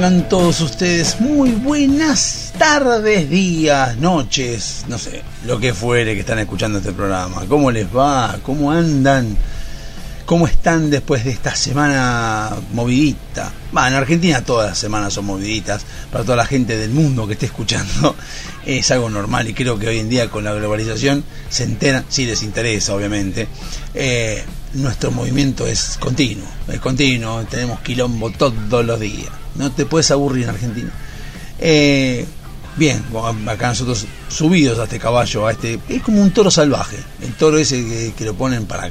Tengan todos ustedes muy buenas tardes, días, noches, no sé, lo que fuere que están escuchando este programa. ¿Cómo les va? ¿Cómo andan? ¿Cómo están después de esta semana movidita? Va, en Argentina todas las semanas son moviditas. Para toda la gente del mundo que esté escuchando es algo normal y creo que hoy en día con la globalización se enteran, sí les interesa obviamente, eh, nuestro movimiento es continuo, es continuo, tenemos quilombo todos los días. No te puedes aburrir en Argentina. Eh, bien, acá nosotros subidos a este caballo, a este, es como un toro salvaje. El toro ese que, lo ponen para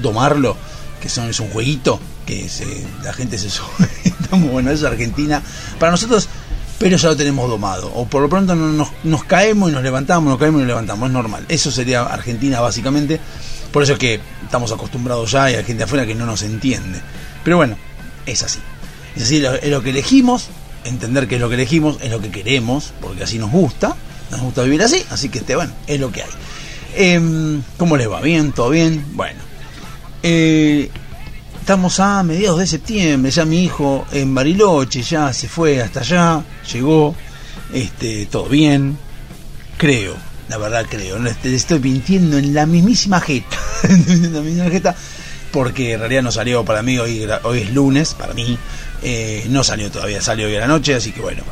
domarlo, que son, es un jueguito, que se, la gente se sube. Está muy bueno, eso es Argentina. Para nosotros, pero ya lo tenemos domado. O por lo pronto no, nos, nos caemos y nos levantamos, nos caemos y nos levantamos, es normal. Eso sería Argentina básicamente. Por eso es que estamos acostumbrados ya y hay gente afuera que no nos entiende. Pero bueno, es así. Es así, es lo que elegimos, entender que es lo que elegimos, es lo que queremos, porque así nos gusta, nos gusta vivir así, así que este, bueno, es lo que hay. Em, ¿Cómo les va? ¿Bien? ¿Todo bien? Bueno. Eh, estamos a mediados de septiembre, ya mi hijo en Bariloche ya se fue hasta allá, llegó, este, todo bien, creo, la verdad creo, no le estoy mintiendo en la mismísima jeta, jeta, porque en realidad no salió para mí, hoy, hoy es lunes, para mí, eh, no salió todavía, salió hoy a la noche, así que bueno,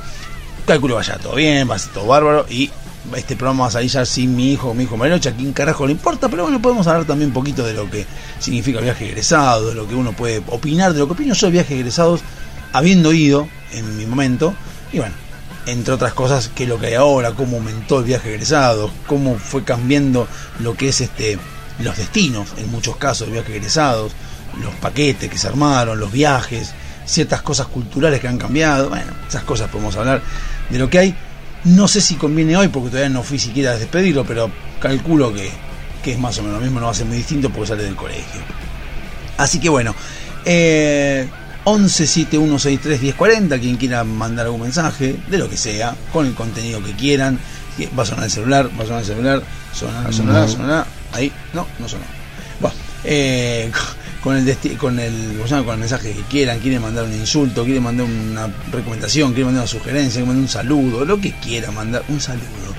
calculo vaya todo bien, va a ser todo bárbaro y este programa va a salir ya sin mi hijo, mi hijo Mariloche, a quién carajo le importa, pero bueno, podemos hablar también un poquito de lo que significa el viaje egresado, de lo que uno puede opinar, de lo que opino yo de viajes egresados, habiendo ido en mi momento, y bueno, entre otras cosas, que lo que hay ahora, cómo aumentó el viaje egresado, cómo fue cambiando lo que es este los destinos, en muchos casos, de viajes egresados, los paquetes que se armaron, los viajes, ciertas cosas culturales que han cambiado, bueno, esas cosas podemos hablar de lo que hay. No sé si conviene hoy, porque todavía no fui siquiera a despedirlo, pero calculo que, que es más o menos lo mismo, no va a ser muy distinto porque sale del colegio. Así que bueno, eh, 1171631040, quien quiera mandar algún mensaje, de lo que sea, con el contenido que quieran. que Va a sonar el celular, va a sonar el celular, sonará, sonará, sonará. Ahí, no, no sonó. Bueno, eh, con el con el ¿cómo se llama? con el mensaje que quieran, quieren mandar un insulto, quieren mandar una recomendación, quieren mandar una sugerencia, quieren mandar un saludo, lo que quiera mandar, un saludo.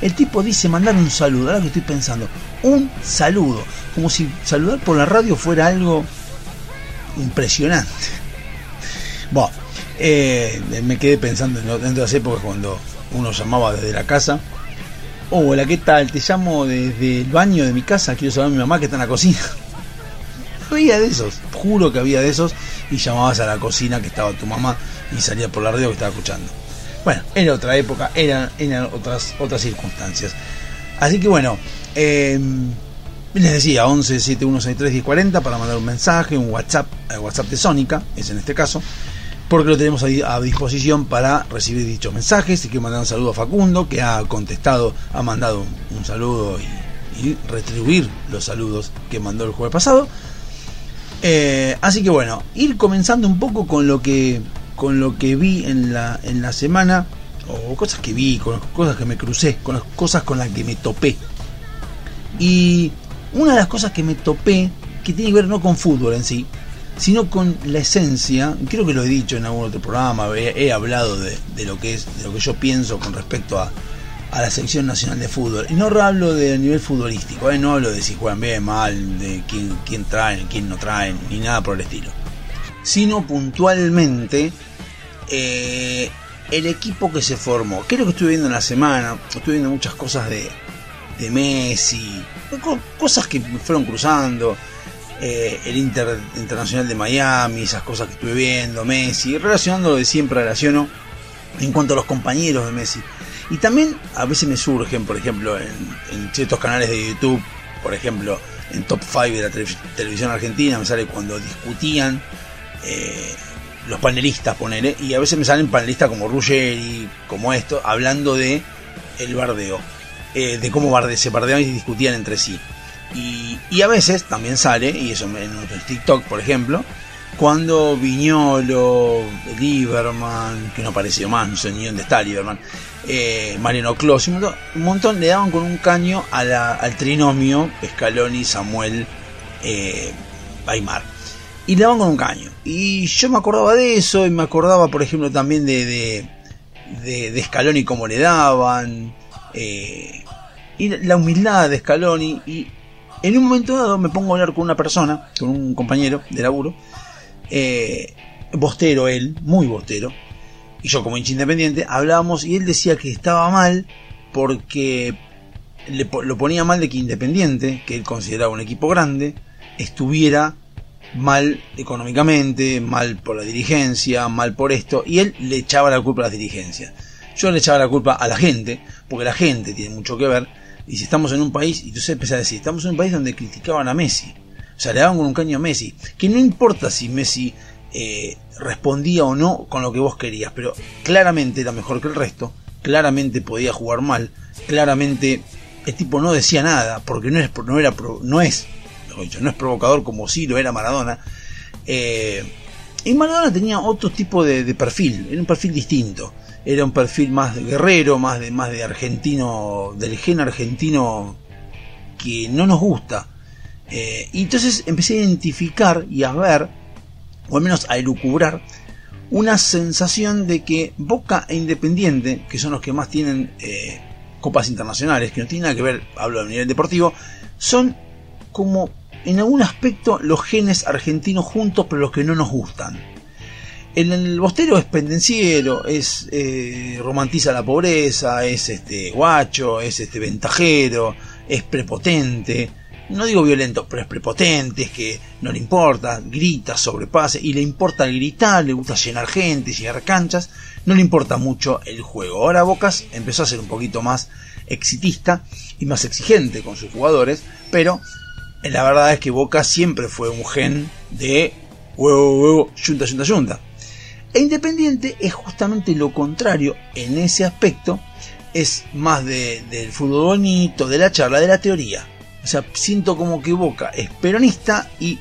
El tipo dice mandar un saludo, ahora que estoy pensando, un saludo, como si saludar por la radio fuera algo impresionante. Bueno, eh, me quedé pensando en, de las épocas cuando uno llamaba desde la casa. Hola, ¿qué tal? Te llamo desde el baño de mi casa, quiero saber a mi mamá que está en la cocina. Había de esos, juro que había de esos, y llamabas a la cocina que estaba tu mamá y salía por la radio que estaba escuchando. Bueno, era otra época, eran, eran otras, otras circunstancias. Así que bueno, eh, les decía, 11 7163 1040 para mandar un mensaje, un WhatsApp, el WhatsApp de Sónica, es en este caso, porque lo tenemos ahí a disposición para recibir dichos mensajes. Si quiero mandar un saludo a Facundo, que ha contestado, ha mandado un, saludo y, y retribuir los saludos que mandó el jueves pasado. Eh, así que bueno, ir comenzando un poco con lo que con lo que vi en la, en la semana, o cosas que vi, con las cosas que me crucé, con las cosas con las que me topé. Y una de las cosas que me topé, que tiene que ver no con fútbol en sí, sino con la esencia, creo que lo he dicho en algún otro programa, he, he hablado de, de lo que es, de lo que yo pienso con respecto a, a la selección nacional de fútbol. Y no hablo de nivel futbolístico, ¿eh? no hablo de si juegan bien, mal, de quién, quién traen, quién no traen, ni nada por el estilo. Sino puntualmente eh, el equipo que se formó. ¿Qué es lo que estuve viendo en la semana? Estuve viendo muchas cosas de, de Messi, co- cosas que me fueron cruzando. eh, el Inter Internacional de Miami, esas cosas que estuve viendo, Messi, relacionando lo de siempre relaciono en cuanto a los compañeros de Messi. Y también a veces me surgen, por ejemplo, en, en ciertos canales de YouTube, por ejemplo, en Top 5 de la televisión argentina, me sale cuando discutían eh, los panelistas, ponele, y a veces me salen panelistas como Ruggeri, como esto, hablando de el bardeo, eh, de cómo barde, se bardeaban y discutían entre sí. Y, y, a veces también sale, y eso en TikTok, por ejemplo, cuando Viñolo, Lieberman, que no apareció más, no sé ni dónde está Lieberman, eh, Mariano Clos, un montón, le daban con un caño al trinomio Scaloni, Samuel, eh, Aymar. Y le daban con un caño. Y yo me acordaba de eso, y me acordaba, por ejemplo, también de, de, de, Scaloni, cómo le daban, eh, y la humildad de Scaloni. Y en un momento dado me pongo a hablar con una persona, con un compañero de laburo, eh, bostero él, muy bostero, y yo como hincha independiente, hablábamos y él decía que estaba mal porque le, lo ponía mal de que Independiente, que él consideraba un equipo grande, estuviera mal económicamente, mal por la dirigencia, mal por esto, y él le echaba la culpa a las dirigencias. Yo le echaba la culpa a la gente, porque la gente tiene mucho que ver, y si estamos en un país, y se empecé a decir, estamos en un país donde criticaban a Messi, o sea, le daban con un caño a Messi. Que no importa si Messi eh, respondía o no con lo que vos querías, pero claramente era mejor que el resto, claramente podía jugar mal, claramente el tipo no decía nada, porque no es, no era, no es, no es provocador como si lo era Maradona. Eh, y Maradona tenía otro tipo de, de, perfil, era un perfil distinto, era un perfil más guerrero, más de, más de argentino, del gen argentino que no nos gusta eh, y entonces empecé a identificar y a ver, o al menos a elucubrar, una sensación de que Boca e Independiente, que son los que más tienen eh, copas internacionales, que no tienen nada que ver, hablo a nivel deportivo, son como en algún aspecto los genes argentinos juntos, pero los que no nos gustan. El, el bostero es pendenciero, es eh, romantiza la pobreza, es este guacho, es este ventajero, es prepotente, no digo violento, pero es prepotente, es que no le importa, grita, sobrepase, y le importa gritar, le gusta llenar gente, llenar canchas, no le importa mucho el juego. Ahora Bocas empezó a ser un poquito más exitista y más exigente con sus jugadores, pero la verdad es que Boca siempre fue un gen de huevo, huevo, yunta, yunta, yunta. E Independiente es justamente lo contrario en ese aspecto, es más del fútbol bonito, de la charla, de la teoría o sea, siento como que Boca es peronista y,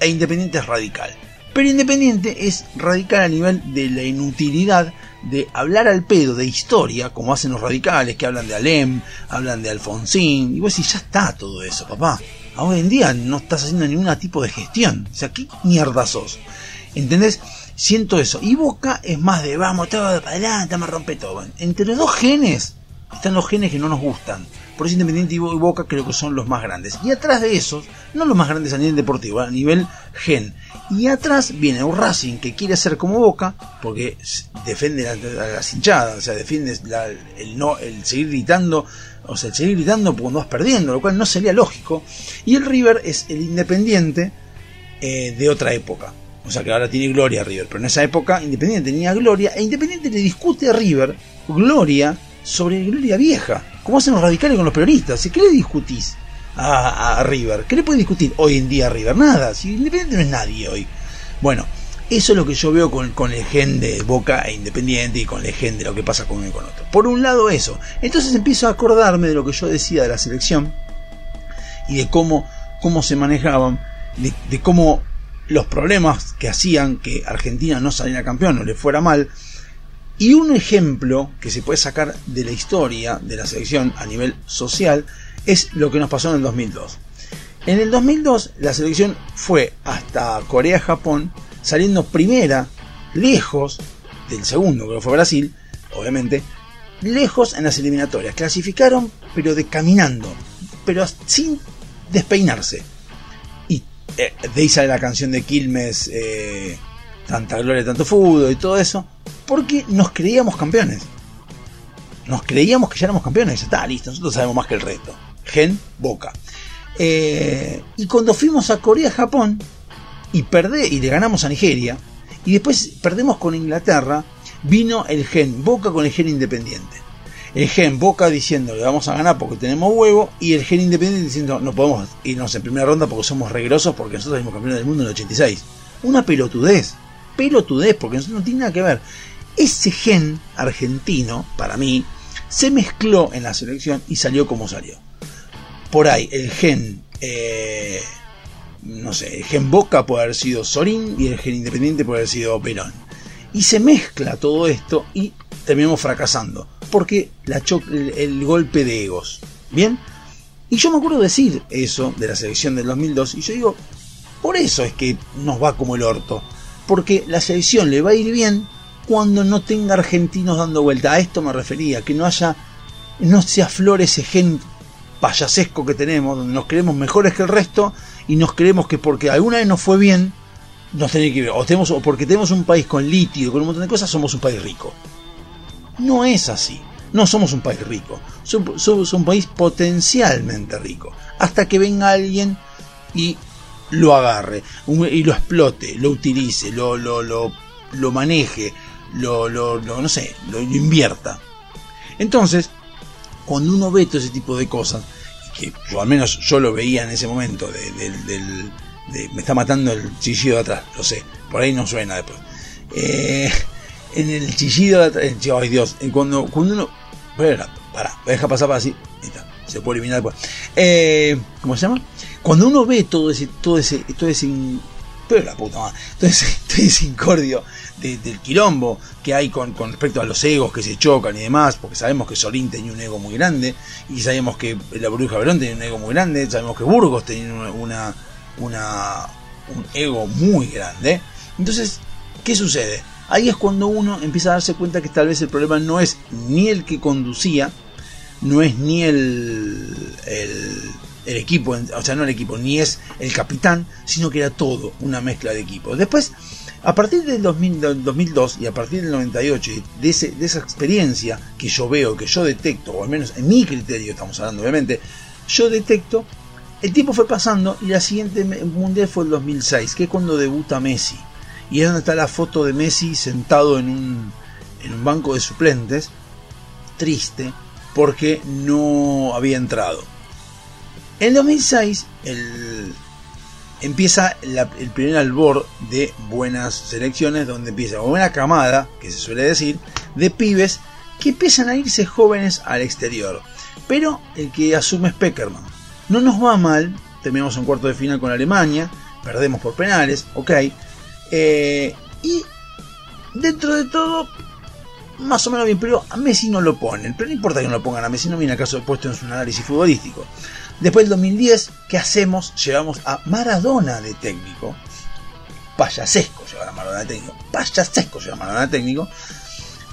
e Independiente es radical. Pero Independiente es radical a nivel de la inutilidad de hablar al pedo de historia, como hacen los radicales, que hablan de Alem, hablan de Alfonsín, y vos decís, ya está todo eso, papá. Hoy en día no estás haciendo ningún tipo de gestión. O sea, ¿qué mierda sos? ¿Entendés? Siento eso. Y Boca es más de vamos todo para adelante, me rompe todo. Entre los dos genes están los genes que no nos gustan. Por eso Independiente y Boca creo que son los más grandes. Y atrás de esos, no los más grandes a nivel deportivo, a nivel gen. Y atrás viene un Racing que quiere ser como Boca, porque defiende a las hinchadas, o sea, defiende el, no, el seguir gritando, o sea, el seguir gritando cuando vas perdiendo, lo cual no sería lógico. Y el River es el Independiente eh, de otra época. O sea que ahora tiene gloria River, pero en esa época Independiente tenía gloria e Independiente le discute a River gloria sobre gloria vieja. ¿Cómo hacen los radicales con los peronistas? ¿Qué le discutís a, River? ¿Qué le puede discutir hoy en día a River? Nada, si Independiente no es nadie hoy. Bueno, eso es lo que yo veo con, con el gen de Boca e Independiente y con el gen de lo que pasa con uno y con otro. Por un lado eso. Entonces empiezo a acordarme de lo que yo decía de la selección y de cómo, cómo se manejaban, de, de cómo los problemas que hacían que Argentina no saliera campeón o le fuera mal, y un ejemplo que se puede sacar de la historia de la selección a nivel social es lo que nos pasó en el 2002. En el 2002 la selección fue hasta Corea-Japón, saliendo primera, lejos del segundo, que fue Brasil, obviamente, lejos en las eliminatorias. Clasificaron, pero de caminando, pero sin despeinarse. Y eh, de ahí sale la canción de Quilmes, eh, Tanta Gloria, Tanto Fútbol y todo eso porque nos creíamos campeones. Nos creíamos que ya éramos campeones, ya está, listo, nosotros sabemos más que el resto. Gen, Boca. Eh, y cuando fuimos a Corea, Japón, y perdé, y le ganamos a Nigeria, y después perdemos con Inglaterra, vino el gen Boca con el gen Independiente. el gen Boca diciendo le vamos a ganar porque tenemos huevo y el gen Independiente diciendo no podemos irnos en primera ronda porque somos regrosos porque nosotros somos campeones del mundo en el 86. Una pelotudez, pelotudez porque no tiene nada que ver. Ese gen argentino, para mí, se mezcló en la selección y salió como salió. Por ahí, el gen, eh, no sé, el gen Boca puede haber sido Sorín y el gen Independiente puede haber sido Perón. Y se mezcla todo esto y terminamos fracasando. Porque la el, el, golpe de egos. ¿Bien? Y yo me acuerdo decir eso de la selección del 2002 y yo digo, por eso es que nos va como el orto. Porque la selección le va a ir bien cuando no tenga argentinos dando vuelta. A esto me refería, que no haya, no se aflore ese gen payasesco que tenemos, donde nos creemos mejores que el resto y nos creemos que porque alguna vez nos fue bien, nos tiene que ver. O, tenemos, o porque tenemos un país con litio, con un montón de cosas, somos un país rico. No es así. No somos un país rico. Somos un país potencialmente rico. Hasta que venga alguien y lo agarre, y lo explote, lo utilice, lo, lo, lo, lo maneje, lo, lo, no sé, lo, invierta. Entonces, cuando uno ve todo ese tipo de cosas, que yo al menos yo lo veía en ese momento, de, me está matando el chillido de atrás, lo sé, por ahí no suena después. Eh, en el chillido de atrás, ay Dios, cuando, cuando uno, para, para, deja pasar para así, se puede eliminar después. Eh, ¿Cómo se llama? Cuando uno ve todo ese, todo ese, todo ese, pero la puta madre, todo ese, incordio del quilombo que hay con, respecto a los egos que se chocan y demás, porque sabemos que Solín tenía un ego muy grande, y sabemos que la Bruja Verón tenía un ego muy grande, sabemos que Burgos tenía una, una, un ego muy grande. Entonces, ¿qué sucede? Ahí es cuando uno empieza a darse cuenta que tal vez el problema no es ni el que conducía, no es ni el, el, el equipo, o sea, no el equipo, ni es el capitán, sino que era todo una mezcla de equipos. Después, a partir del, 2002 y a partir del 98, de, ese, de esa experiencia que yo veo, que yo detecto, o al menos en mi criterio estamos hablando obviamente, yo detecto, el tiempo fue pasando y la siguiente mundial fue el 2006, que es cuando debuta Messi. Y es donde está la foto de Messi sentado en un, en un banco de suplentes, triste, porque no había entrado. En 2006, el, empieza el primer albor de buenas selecciones, donde empieza una camada, que se suele decir, de pibes que empiezan a irse jóvenes al exterior. Pero el que asume es Peckerman. No nos va mal, terminamos un cuarto de final con Alemania, perdemos por penales, ok. Eh, y dentro de todo, más o menos bien, pero a Messi no lo ponen. Pero no importa que no lo pongan a Messi, no viene acaso puesto en su análisis futbolístico. Después del 2010, ¿qué hacemos? Llevamos a Maradona de técnico. Payasesco llevar a Maradona de técnico. Payasesco llevar a Maradona de técnico.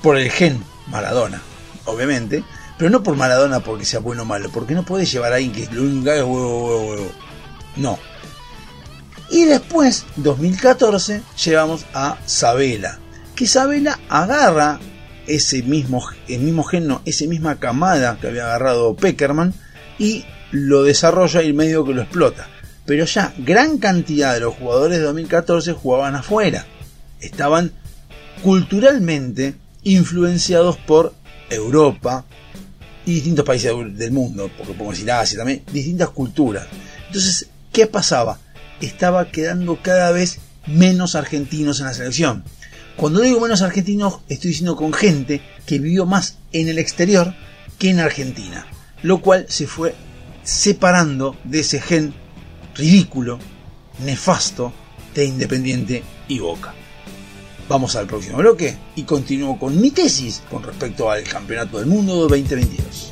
Por el gen Maradona, obviamente. Pero no por Maradona porque sea bueno o malo. Porque no puede llevar a alguien que lo único es huevo, huevo, huevo. No. Y después, 2014, llevamos a Sabela. Que Sabela agarra ese mismo, el mismo gen, esa misma camada que había agarrado Peckerman y lo desarrolla y medio que lo explota. Pero ya gran cantidad de los jugadores de 2014 jugaban afuera. Estaban culturalmente influenciados por Europa y distintos países del mundo, porque podemos decir Asia también, distintas culturas. Entonces, ¿qué pasaba? Estaba quedando cada vez menos argentinos en la selección. Cuando digo menos argentinos, estoy diciendo con gente que vivió más en el exterior que en Argentina, lo cual se fue separando de ese gen ridículo, nefasto de Independiente y Boca. Vamos al próximo bloque y continúo con mi tesis con respecto al Campeonato del Mundo 2022.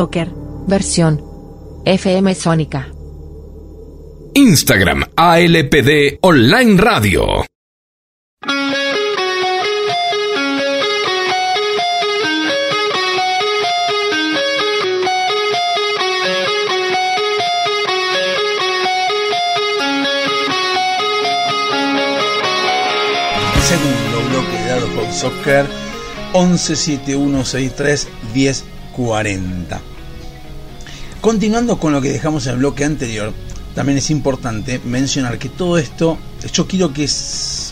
Soccer. Versión. FM Sónica. Instagram ALPD Online Radio. Segundo bloque de dados con soccer 1171631040. Continuando con lo que dejamos en el bloque anterior, también es importante mencionar que todo esto, yo quiero que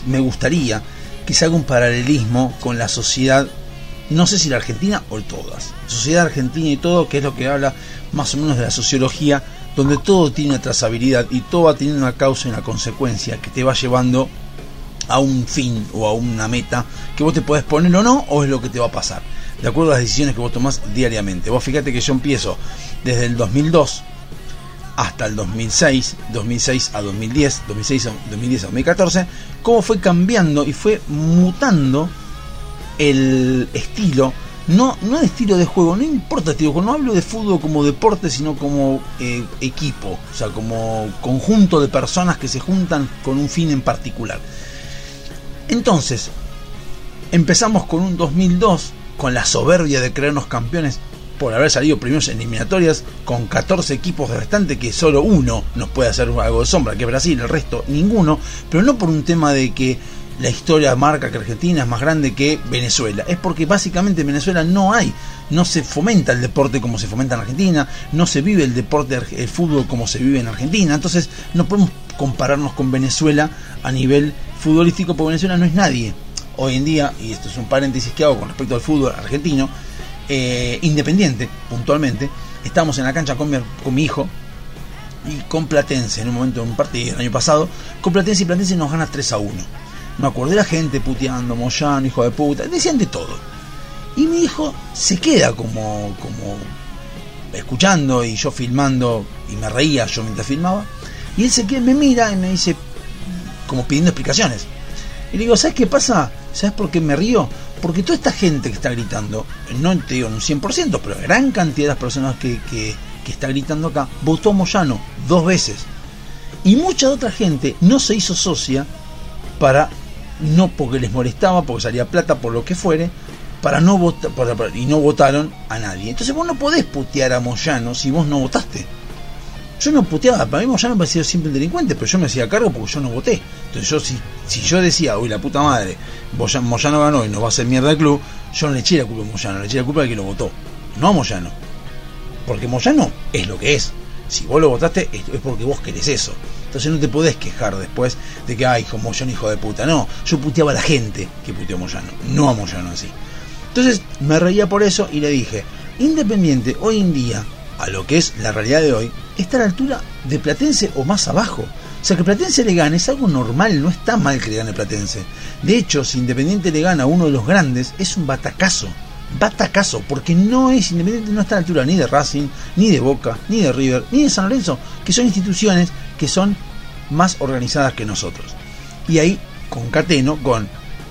me gustaría que se haga un paralelismo con la sociedad, no sé si la argentina o todas, sociedad argentina y todo, que es lo que habla más o menos de la sociología, donde todo tiene una trazabilidad y todo va teniendo una causa y una consecuencia que te va llevando a un fin o a una meta que vos te podés poner o no, o es lo que te va a pasar, de acuerdo a las decisiones que vos tomás diariamente. Vos fíjate que yo empiezo desde el 2002 hasta el 2006, 2006 a 2010, 2006 a 2010 a 2014, cómo fue cambiando y fue mutando el estilo, no, no el estilo de juego, no importa estilo no hablo de fútbol como deporte, sino como eh, equipo, o sea, como conjunto de personas que se juntan con un fin en particular. Entonces, empezamos con un 2002, con la soberbia de creernos campeones por haber salido primeros en eliminatorias, con 14 equipos de restante, que solo uno nos puede hacer algo de sombra, que Brasil, el resto ninguno, pero no por un tema de que la historia marca que Argentina es más grande que Venezuela. Es porque básicamente en Venezuela no hay, no se fomenta el deporte como se fomenta en Argentina, no se vive el deporte, el fútbol como se vive en Argentina. Entonces no podemos compararnos con Venezuela a nivel futbolístico porque Venezuela no es nadie. Hoy en día, y esto es un paréntesis que hago con respecto al fútbol argentino, eh, independiente, puntualmente, estamos en la cancha con mi, hijo, y con Platense en un momento en un partido el año pasado, con Platense y Platense nos gana 3 a 1. Me acordé de la gente puteando, Moyano, hijo de puta, decían de todo. Y mi hijo se queda como, como escuchando y yo filmando y me reía yo mientras filmaba. Y él se queda, me mira y me dice, como pidiendo explicaciones. Y le digo, ¿sabes qué pasa? ¿Sabes por qué me río? Porque toda esta gente que está gritando, no te digo un 100%, pero gran cantidad de las personas que, que, que está gritando acá, votó Moyano dos veces. Y mucha otra gente no se hizo socia para, no porque les molestaba, porque salía plata, por lo que fuere, para no votar, y no votaron a nadie. Entonces vos no podés putear a Moyano si vos no votaste. Yo no puteaba, para mí Moyano me parecía siempre un delincuente, pero yo me hacía cargo porque yo no voté. Entonces yo si, si yo decía, uy la puta madre, Moya- Moyano ganó y nos va a hacer mierda el club, yo no le eché la culpa a Moyano, le eché la culpa al que lo votó, no a Moyano. Porque Moyano es lo que es. Si vos lo votaste es porque vos querés eso. Entonces no te podés quejar después de que, ay, hijo Moyano, hijo de puta. No, yo puteaba a la gente que puteó a Moyano, no a Moyano así. Entonces me reía por eso y le dije, Independiente hoy en día, a lo que es la realidad de hoy, está a la altura de Platense o más abajo. O sea, que Platense le gane es algo normal, no está mal que le gane Platense. De hecho, si Independiente le gana a uno de los grandes, es un batacazo. Batacazo, porque no es Independiente, no está a la altura ni de Racing, ni de Boca, ni de River, ni de San Lorenzo, que son instituciones que son más organizadas que nosotros. Y ahí concateno con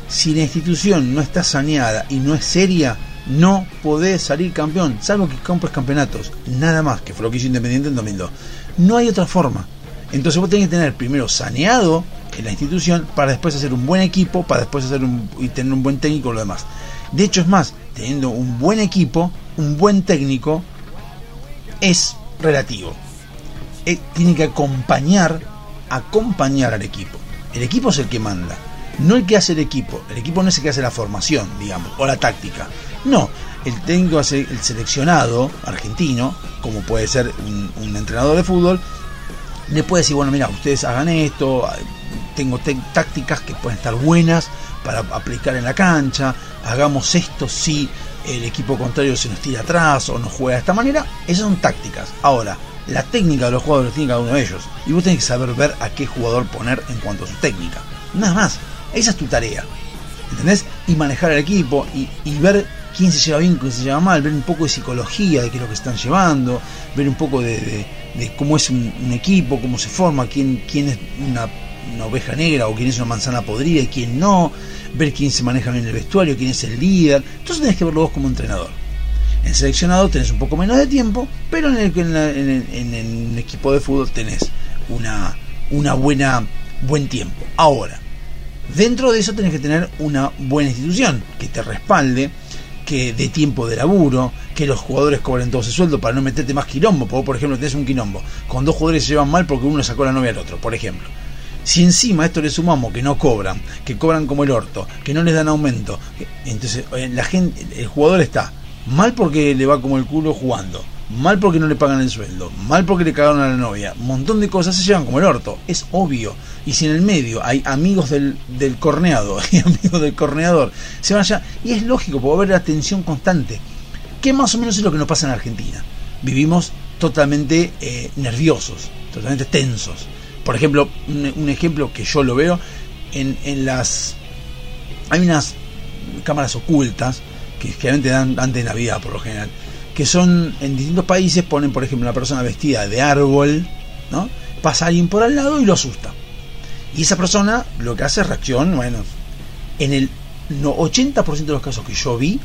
si la institución no está saneada y no es seria, no podés salir campeón, salvo que compres campeonatos, nada más, que fue lo que hizo Independiente en 2002. No hay otra forma. Entonces vos tenés que tener primero saneado en la institución para después hacer un buen equipo, para después hacer un, y tener un buen técnico y lo demás. De hecho, es más, teniendo un buen equipo, un buen técnico, es relativo. Eh, tiene que acompañar, acompañar al equipo. El equipo es el que manda, no el que hace el equipo. El equipo no es el que hace la formación, digamos, o la táctica. No, el técnico el seleccionado argentino, como puede ser un, entrenador de fútbol, le puede decir, bueno, mira, ustedes hagan esto, tengo te- tácticas que pueden estar buenas para aplicar en la cancha, hagamos esto si el equipo contrario se nos tira atrás o nos juega de esta manera, esas son tácticas. Ahora, la técnica de los jugadores tiene cada uno de ellos, y vos tenés que saber ver a qué jugador poner en cuanto a su técnica. Nada más, esa es tu tarea. ¿Entendés? Y manejar el equipo y ver quién se lleva bien, quién se lleva mal, ver un poco de psicología de qué es lo que están llevando, ver un poco de, de- cómo es un, equipo, cómo se forma, quién, quién es una, oveja negra o quién es una manzana podrida y quién no, ver quién se maneja bien en el vestuario, quién es el líder. Entonces tenés que verlo vos como entrenador. En seleccionado tenés un poco menos de tiempo, pero en el, en en el equipo de fútbol tenés una, una buena buen tiempo. Ahora, Dentro de eso tenés que tener una buena institución que te respalde, que dé tiempo de laburo, que los jugadores cobren todo ese sueldo para no meterte más quilombo. Porque, por ejemplo, tenés un quilombo con dos jugadores se llevan mal porque uno sacó la novia al otro, por ejemplo. Si encima a esto le sumamos que no cobran, que cobran como el orto, que no les dan aumento, entonces eh, la gente, el jugador está mal porque le va como el culo jugando, mal porque no le pagan el sueldo, mal porque le cagaron a la novia, un montón de cosas se llevan como el orto, es obvio. Y si en el medio hay amigos del, del corneado y amigos del corneador, se van allá, y es lógico, porque va a haber la tensión constante, que más o menos es lo que nos pasa en Argentina. Vivimos totalmente eh, nerviosos, totalmente tensos. Por ejemplo, un, ejemplo que yo lo veo en, en las... Hay unas cámaras ocultas que generalmente dan antes de Navidad por lo general, que son en distintos países, ponen por ejemplo una persona vestida de árbol, ¿no? Pasa alguien por al lado y lo asusta. Y esa persona lo que hace es reacción, bueno, en el no- 80% de los casos que yo vi,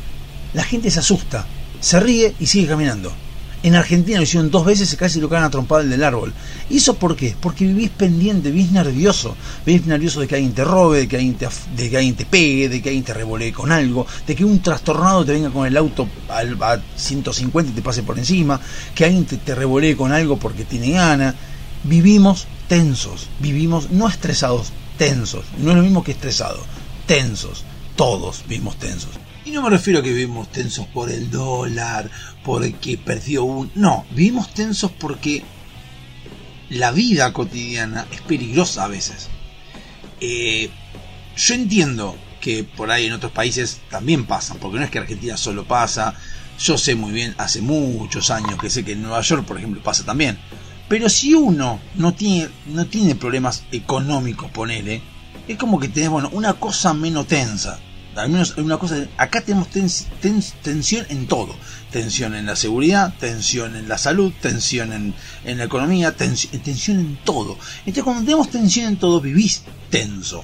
la gente se asusta, se ríe y sigue caminando. En Argentina lo hicieron dos veces, casi lo cagan a el del árbol. ¿Y eso por qué? Porque vivís pendiente, vivís nervioso. Vivís nervioso de que alguien te robe, de que alguien te, de que pegue, de que alguien te revolee con algo, de que un trastornado te venga con el auto al- a 150 y te pase por encima, que alguien te, te revolee con algo porque tiene gana. Vivimos tensos, vivimos no estresados, tensos. No es lo mismo que estresado. Tensos. Todos vivimos tensos. Y no me refiero a que vivimos tensos por el dólar, porque perdió un... No, vivimos tensos porque la vida cotidiana es peligrosa a veces. Eh, yo entiendo que por ahí en otros países también pasan, porque no es que Argentina solo pasa. Yo sé muy bien, hace muchos años que sé que en Nueva York, por ejemplo, pasa también. Pero si uno no tiene, no tiene problemas económicos, ponele, es como que tenés, bueno, una cosa menos tensa. Al menos una cosa, acá tenemos tens- tens- tensión en todo. Tensión en la seguridad, tensión en la salud, tensión en, en la economía, tens- tensión en todo. Entonces cuando tenemos tensión en todo, vivís tenso.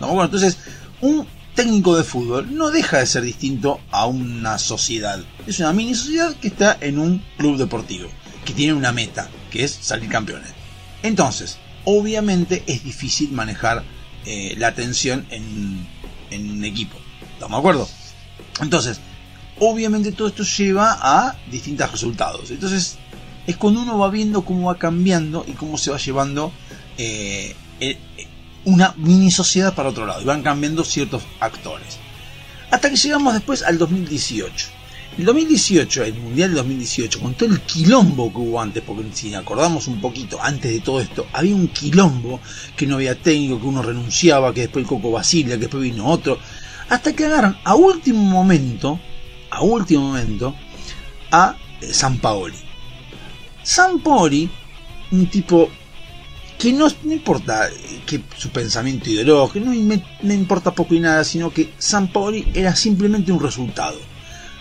¿No? Bueno, entonces, un técnico de fútbol no deja de ser distinto a una sociedad. Es una mini sociedad que está en un club deportivo, que tiene una meta, que es salir campeones. Entonces, obviamente es difícil manejar eh, la tensión en, en un equipo. ¿Estamos de acuerdo? Entonces, obviamente todo esto lleva a distintos resultados. Entonces, es cuando uno va viendo cómo va cambiando y cómo se va llevando eh, eh, una mini sociedad para otro lado. Y van cambiando ciertos actores. Hasta que llegamos después al 2018. El 2018, el Mundial del 2018, con todo el quilombo que hubo antes, porque si acordamos un poquito, antes de todo esto, había un quilombo, que no había técnico, que uno renunciaba, que después el Coco Basilia, que después vino otro, hasta que agarran a último momento, a último momento, a eh, San Paoli. San Paoli, un tipo que no, importa eh, que su pensamiento ideológico, no me importa poco y nada, sino que San Paoli era simplemente un resultado.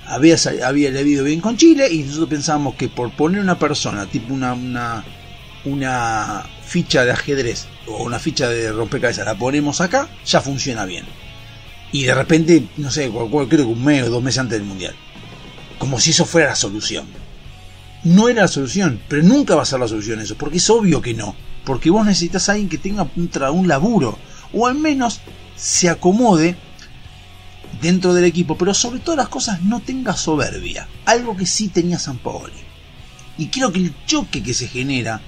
Había, había le había ido bien con Chile y nosotros pensábamos que por poner una persona, tipo una, una, ficha de ajedrez o una ficha de rompecabezas, la ponemos acá, ya funciona bien. Y de repente, no sé, creo que un mes o dos meses antes del mundial. Como si eso fuera la solución. No era la solución, pero nunca va a ser la solución eso, porque es obvio que no. Porque vos necesitas a alguien que tenga un, un laburo, o al menos se acomode dentro del equipo, pero sobre todas las cosas no tenga soberbia. Algo que sí tenía San Paoli. Y creo que el choque que se genera,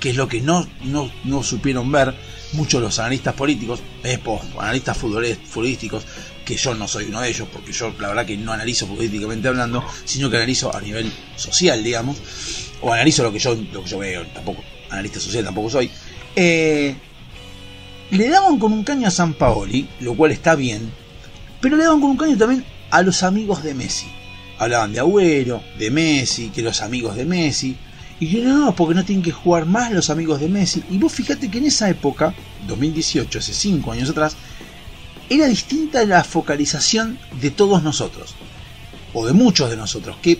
que es lo que no, no, no supieron ver muchos los analistas políticos, eh, po, analistas futbolísticos, que yo no soy uno de ellos, porque yo la verdad que no analizo políticamente hablando, sino que analizo a nivel social, digamos, o analizo lo que yo, lo que yo veo, tampoco, analista social tampoco soy. Eh, le daban con un caño a San Paoli, lo cual está bien, pero le daban con un caño también a los amigos de Messi. Hablaban de Agüero, de Messi, que los amigos de Messi. Y yo no, porque no tienen que jugar más los amigos de Messi. Y vos fíjate que en esa época, 2018, hace 5 años atrás, era distinta la focalización de todos nosotros. O de muchos de nosotros. Que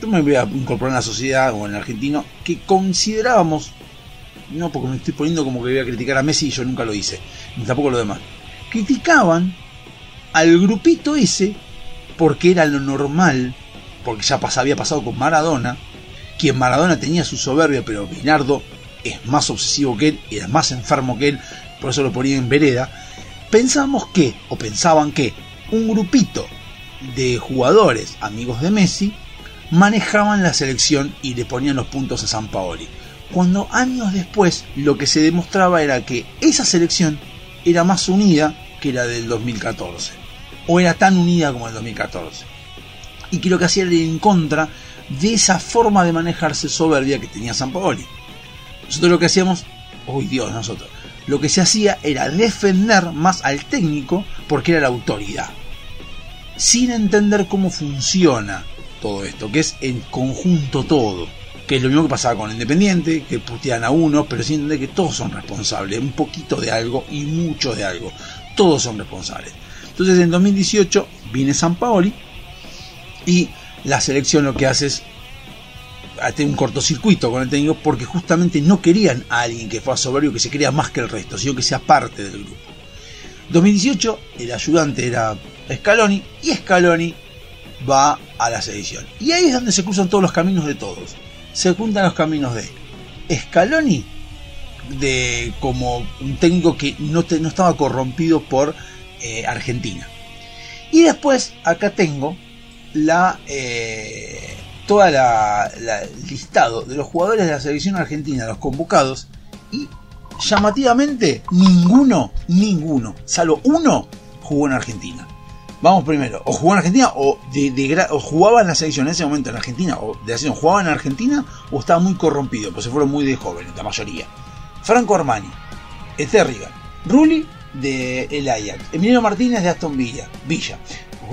yo me voy a incorporar en la sociedad o en el argentino. Que considerábamos. No porque me estoy poniendo como que voy a criticar a Messi y yo nunca lo hice. Ni tampoco lo demás. Criticaban al grupito ese porque era lo normal, porque ya había pasado con Maradona, quien Maradona tenía su soberbia, pero Binardo es más obsesivo que él, era más enfermo que él, por eso lo ponía en vereda. Pensamos que, o pensaban que, un grupito de jugadores amigos de Messi manejaban la selección y le ponían los puntos a San Paoli. Cuando años después lo que se demostraba era que esa selección era más unida que la del 2014 o era tan unida como el 2014. Y lo que hacía en contra de esa forma de manejarse soberbia que tenía San Paoli. Nosotros lo que hacíamos, uy Dios, nosotros, lo que se hacía era defender más al técnico porque era la autoridad. Sin entender cómo funciona todo esto, que es en conjunto todo. Que es lo mismo que pasaba con Independiente, que putean a uno, pero sin entender que todos son responsables, un poquito de algo y mucho de algo. Todos son responsables. Entonces en 2018 viene San Paoli y la selección lo que hace es un cortocircuito con el técnico porque justamente no querían a alguien que fuera soberbio, que se crea más que el resto, sino que sea parte del grupo. 2018 el ayudante era Scaloni y Scaloni va a la selección. Y ahí es donde se cruzan todos los caminos de todos. Se juntan los caminos de Scaloni de como un técnico que no, no estaba corrompido por eh, Argentina. Y después acá tengo la eh, toda la, la- listado de los jugadores de la selección argentina, los convocados, y llamativamente, ninguno, ninguno, salvo uno, jugó en Argentina. Vamos primero, o jugó en Argentina o jugaba en la selección en ese momento en Argentina, o de la selección, jugaba en Argentina o estaba muy corrompido, pues se fueron muy de jóvenes, la mayoría. Franco Armani, Eterrigan, Rulli de el Ajax, Emiliano Martínez de Aston Villa, Villa,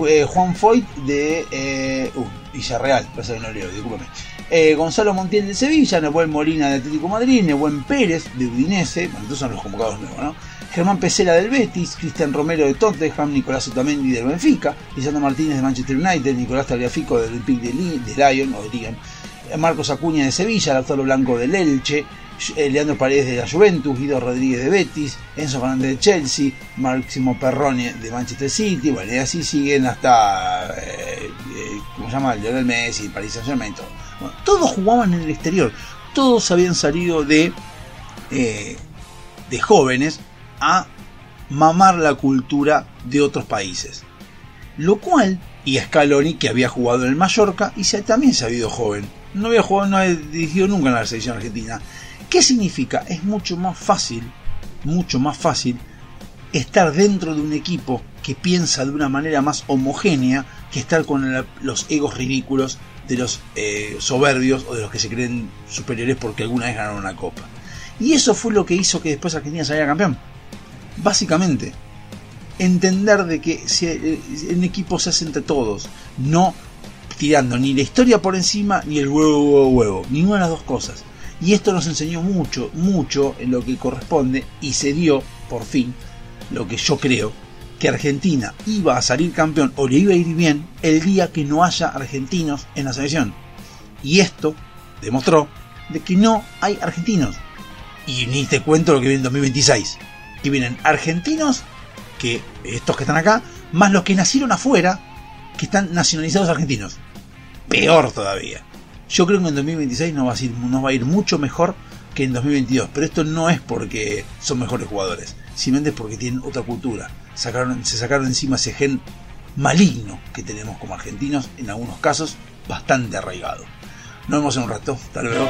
eh, Juan Foyt de eh, uh, Villarreal, parece que no leo, discúlpame. Eh, Gonzalo Montiel de Sevilla, Nebuen Molina de Atlético Madrid, Nebuen Pérez de Udinese, bueno, estos son los convocados nuevos, ¿no? Germán Pesela del Betis, Cristian Romero de Tottenham, Nicolás Otamendi del Benfica, Lisandro Martínez de Manchester United, Nicolás Tagliafico del Olympique de, Lyon o de Lyon, Marcos Acuña de Sevilla, Lautaro Blanco del Elche, Leandro Paredes de la Juventus, Guido Rodríguez de Betis, Enzo Fernández de Chelsea, Máximo Perrone de Manchester City, bueno, y así siguen hasta, eh, eh, ¿cómo se llama? Lionel Messi, Paris Saint Germain, todo. Todos jugaban en el exterior, todos habían salido de, eh, de jóvenes a mamar la cultura de otros países. Lo cual, y Scaloni, que había jugado en el Mallorca, y se, también se ha ido joven. No había jugado, no ha dirigido nunca en la selección argentina. ¿Qué significa? Es mucho más fácil, mucho más fácil estar dentro de un equipo que piensa de una manera más homogénea que estar con los egos ridículos de los eh, soberbios o de los que se creen superiores porque alguna vez ganaron una copa. Y eso fue lo que hizo que después Argentina saliera campeón. Básicamente, entender de que eh, en equipo se hace entre todos, no tirando ni la historia por encima ni el huevo, huevo, huevo, ninguna de las dos cosas. Y esto nos enseñó mucho, mucho en lo que corresponde y se dio, por fin, lo que yo creo, que Argentina iba a salir campeón o le iba a ir bien el día que no haya argentinos en la selección. Y esto demostró de que no hay argentinos. Y ni te cuento lo que viene en 2026. Que vienen argentinos, que estos que están acá, más los que nacieron afuera, que están nacionalizados argentinos. Peor todavía. Yo creo que en 2026 nos va, a ir, mucho mejor que en 2022. Pero esto no es porque son mejores jugadores. Simplemente es porque tienen otra cultura. Sacaron, se sacaron encima ese gen maligno que tenemos como argentinos, en algunos casos bastante arraigado. Nos vemos en un rato. Hasta luego.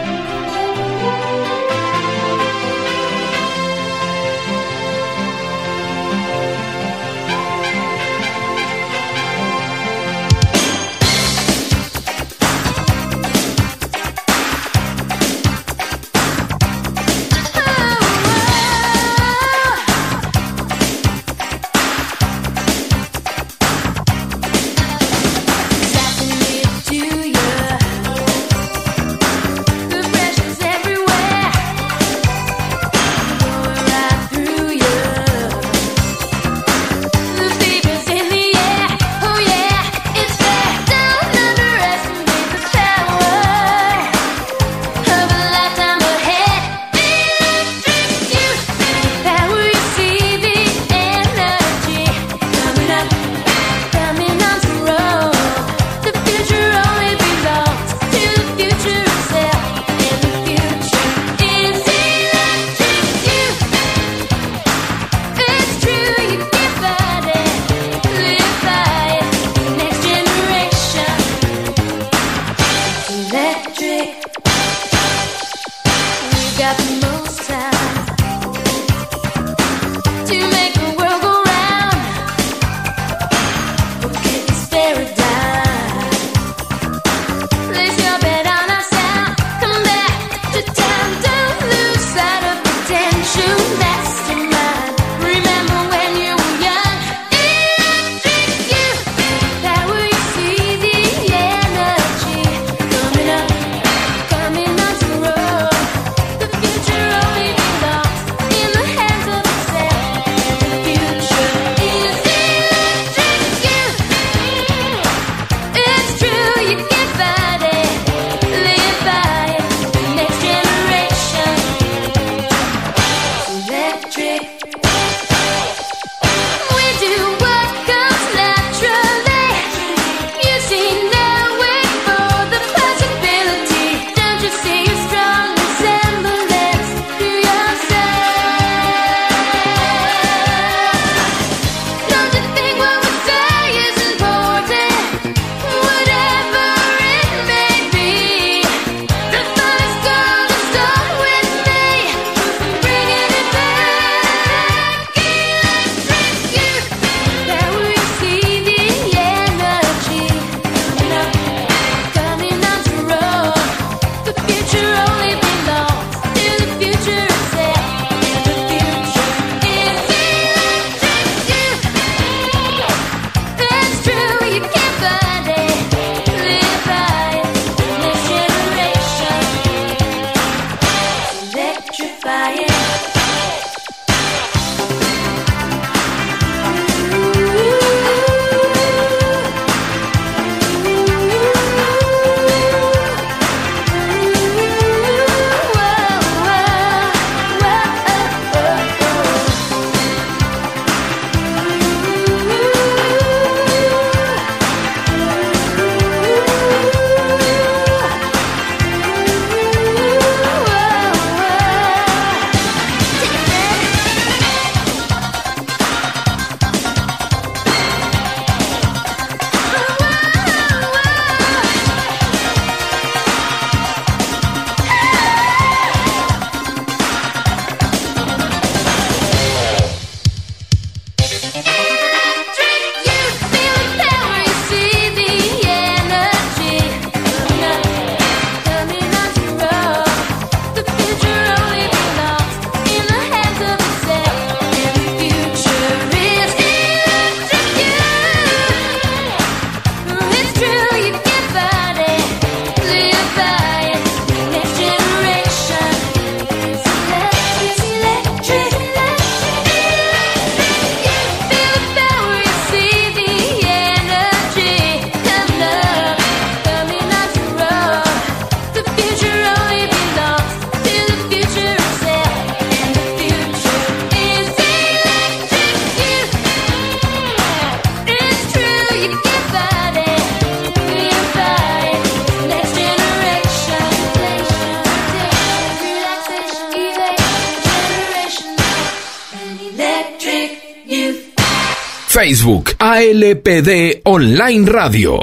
ALPD Online Radio.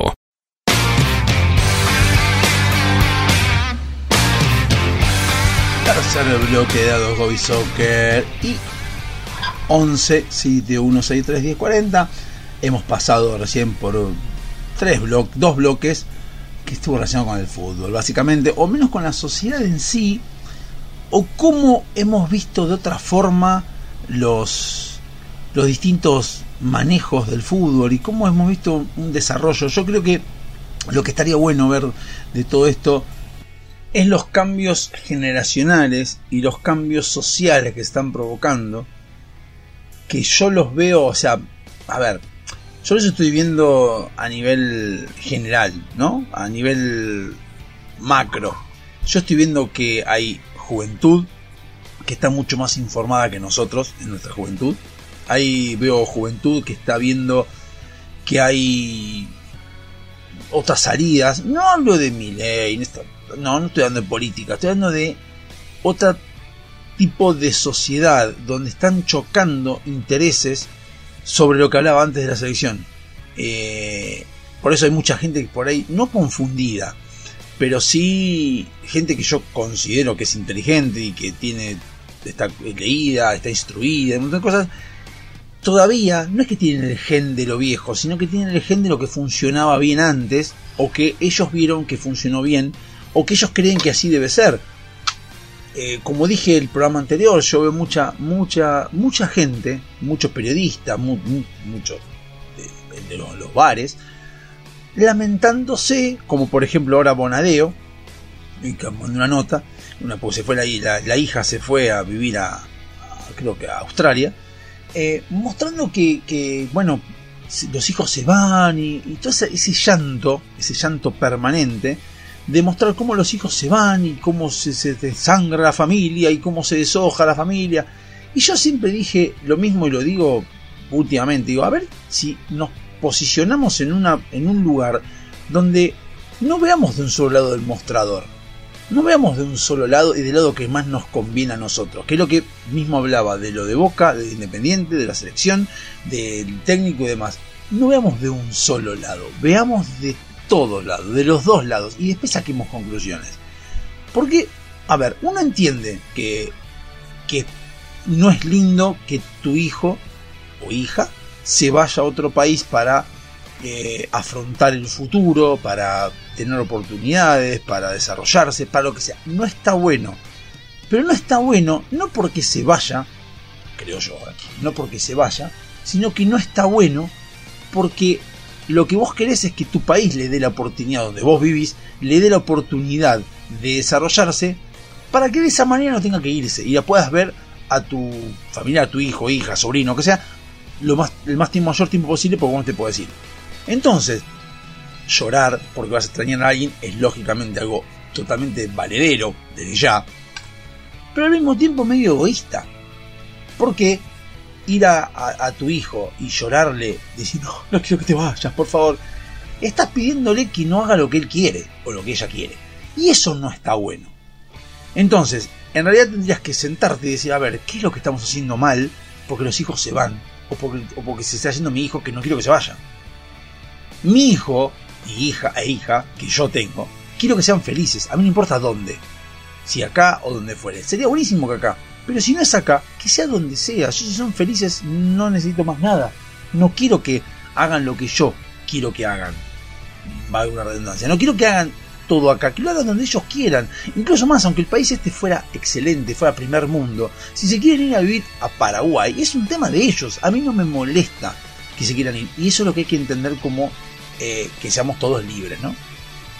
Tercer bloque de Dados Hobby Soccer y 11 7163 1040. Hemos pasado recién por tres bloques, dos bloques que estuvo relacionado con el fútbol, básicamente, o menos con la sociedad en sí, o cómo hemos visto de otra forma los, los distintos manejos del fútbol y cómo hemos visto un desarrollo. Yo creo que lo que estaría bueno ver de todo esto es los cambios generacionales y los cambios sociales que están provocando, que yo los veo, o sea, a ver, yo los estoy viendo a nivel general, ¿no? A nivel macro. Yo estoy viendo que hay juventud que está mucho más informada que nosotros en nuestra juventud. Ahí veo juventud que está viendo que hay otras salidas. No hablo de mi ley, no, no estoy hablando de política, estoy hablando de otro tipo de sociedad donde están chocando intereses sobre lo que hablaba antes de la selección. Eh, por eso hay mucha gente por ahí, no confundida, pero sí gente que yo considero que es inteligente y que tiene está leída, está instruida, un montón de cosas. Todavía no es que tienen el gen de lo viejo, sino que tienen el gen de lo que funcionaba bien antes, o que ellos vieron que funcionó bien, o que ellos creen que así debe ser. Eh, como dije el programa anterior, yo veo mucha, mucha, mucha gente, muchos periodistas, mu- mu- muchos de, de los, bares, lamentándose, como por ejemplo ahora Bonadeo, que mandó una nota, una, porque se fue la, la, hija se fue a vivir a- creo que a Australia, eh, mostrando que, que, bueno, los hijos se van y, y todo ese, ese llanto, ese llanto permanente, de mostrar cómo los hijos se van y cómo se, se desangra la familia y cómo se deshoja la familia. Y yo siempre dije lo mismo y lo digo últimamente, digo, a ver si nos posicionamos en, una, en un lugar donde no veamos de un solo lado del mostrador, no veamos de un solo lado y del lado que más nos conviene a nosotros, que es lo que mismo hablaba de lo de Boca, de Independiente, de la selección, del técnico y demás. No veamos de un solo lado, veamos de todos lados, de los dos lados, y después saquemos conclusiones. Porque, a ver, uno entiende que, que no es lindo que tu hijo o hija se vaya a otro país para eh, afrontar el futuro, para tener oportunidades, para desarrollarse, para lo que sea. No está bueno. Pero no está bueno no porque se vaya, creo yo, no porque se vaya, sino que no está bueno porque lo que vos querés es que tu país le dé la oportunidad donde vos vivís, le dé la oportunidad de desarrollarse para que de esa manera no tenga que irse y la puedas ver a tu familia, a tu hijo, hija, sobrino, que sea, lo más, el más mayor tiempo posible porque vos no te podés ir. Entonces, llorar porque vas a extrañar a alguien es lógicamente algo totalmente valedero desde ya, pero al mismo tiempo medio egoísta. Porque ir a, a- tu hijo y llorarle diciendo, no, quiero que te vayas, por favor, estás pidiéndole que no haga lo que él quiere o lo que ella quiere. Y eso no está bueno. Entonces, en realidad tendrías que sentarte y decir, a ver, ¿qué es lo que estamos haciendo mal? Porque los hijos se van. O porque, o porque se está haciendo mi hijo que no quiero que se vaya. Mi hijo y hija e hija que yo tengo, quiero que sean felices. A mí no importa dónde. Si acá o donde fuere. Sería buenísimo que acá. Pero si no es acá, que sea donde sea. Yo si son felices no necesito más nada. No quiero que hagan lo que yo quiero que hagan. Va a haber una redundancia. No quiero que hagan todo acá, que lo hagan donde ellos quieran. Incluso más, aunque el país este fuera excelente, fuera primer mundo, si se quieren ir a vivir a Paraguay, es un tema de ellos. A mí no me molesta que se quieran ir. Y eso es lo que hay que entender como eh, que seamos todos libres, ¿no?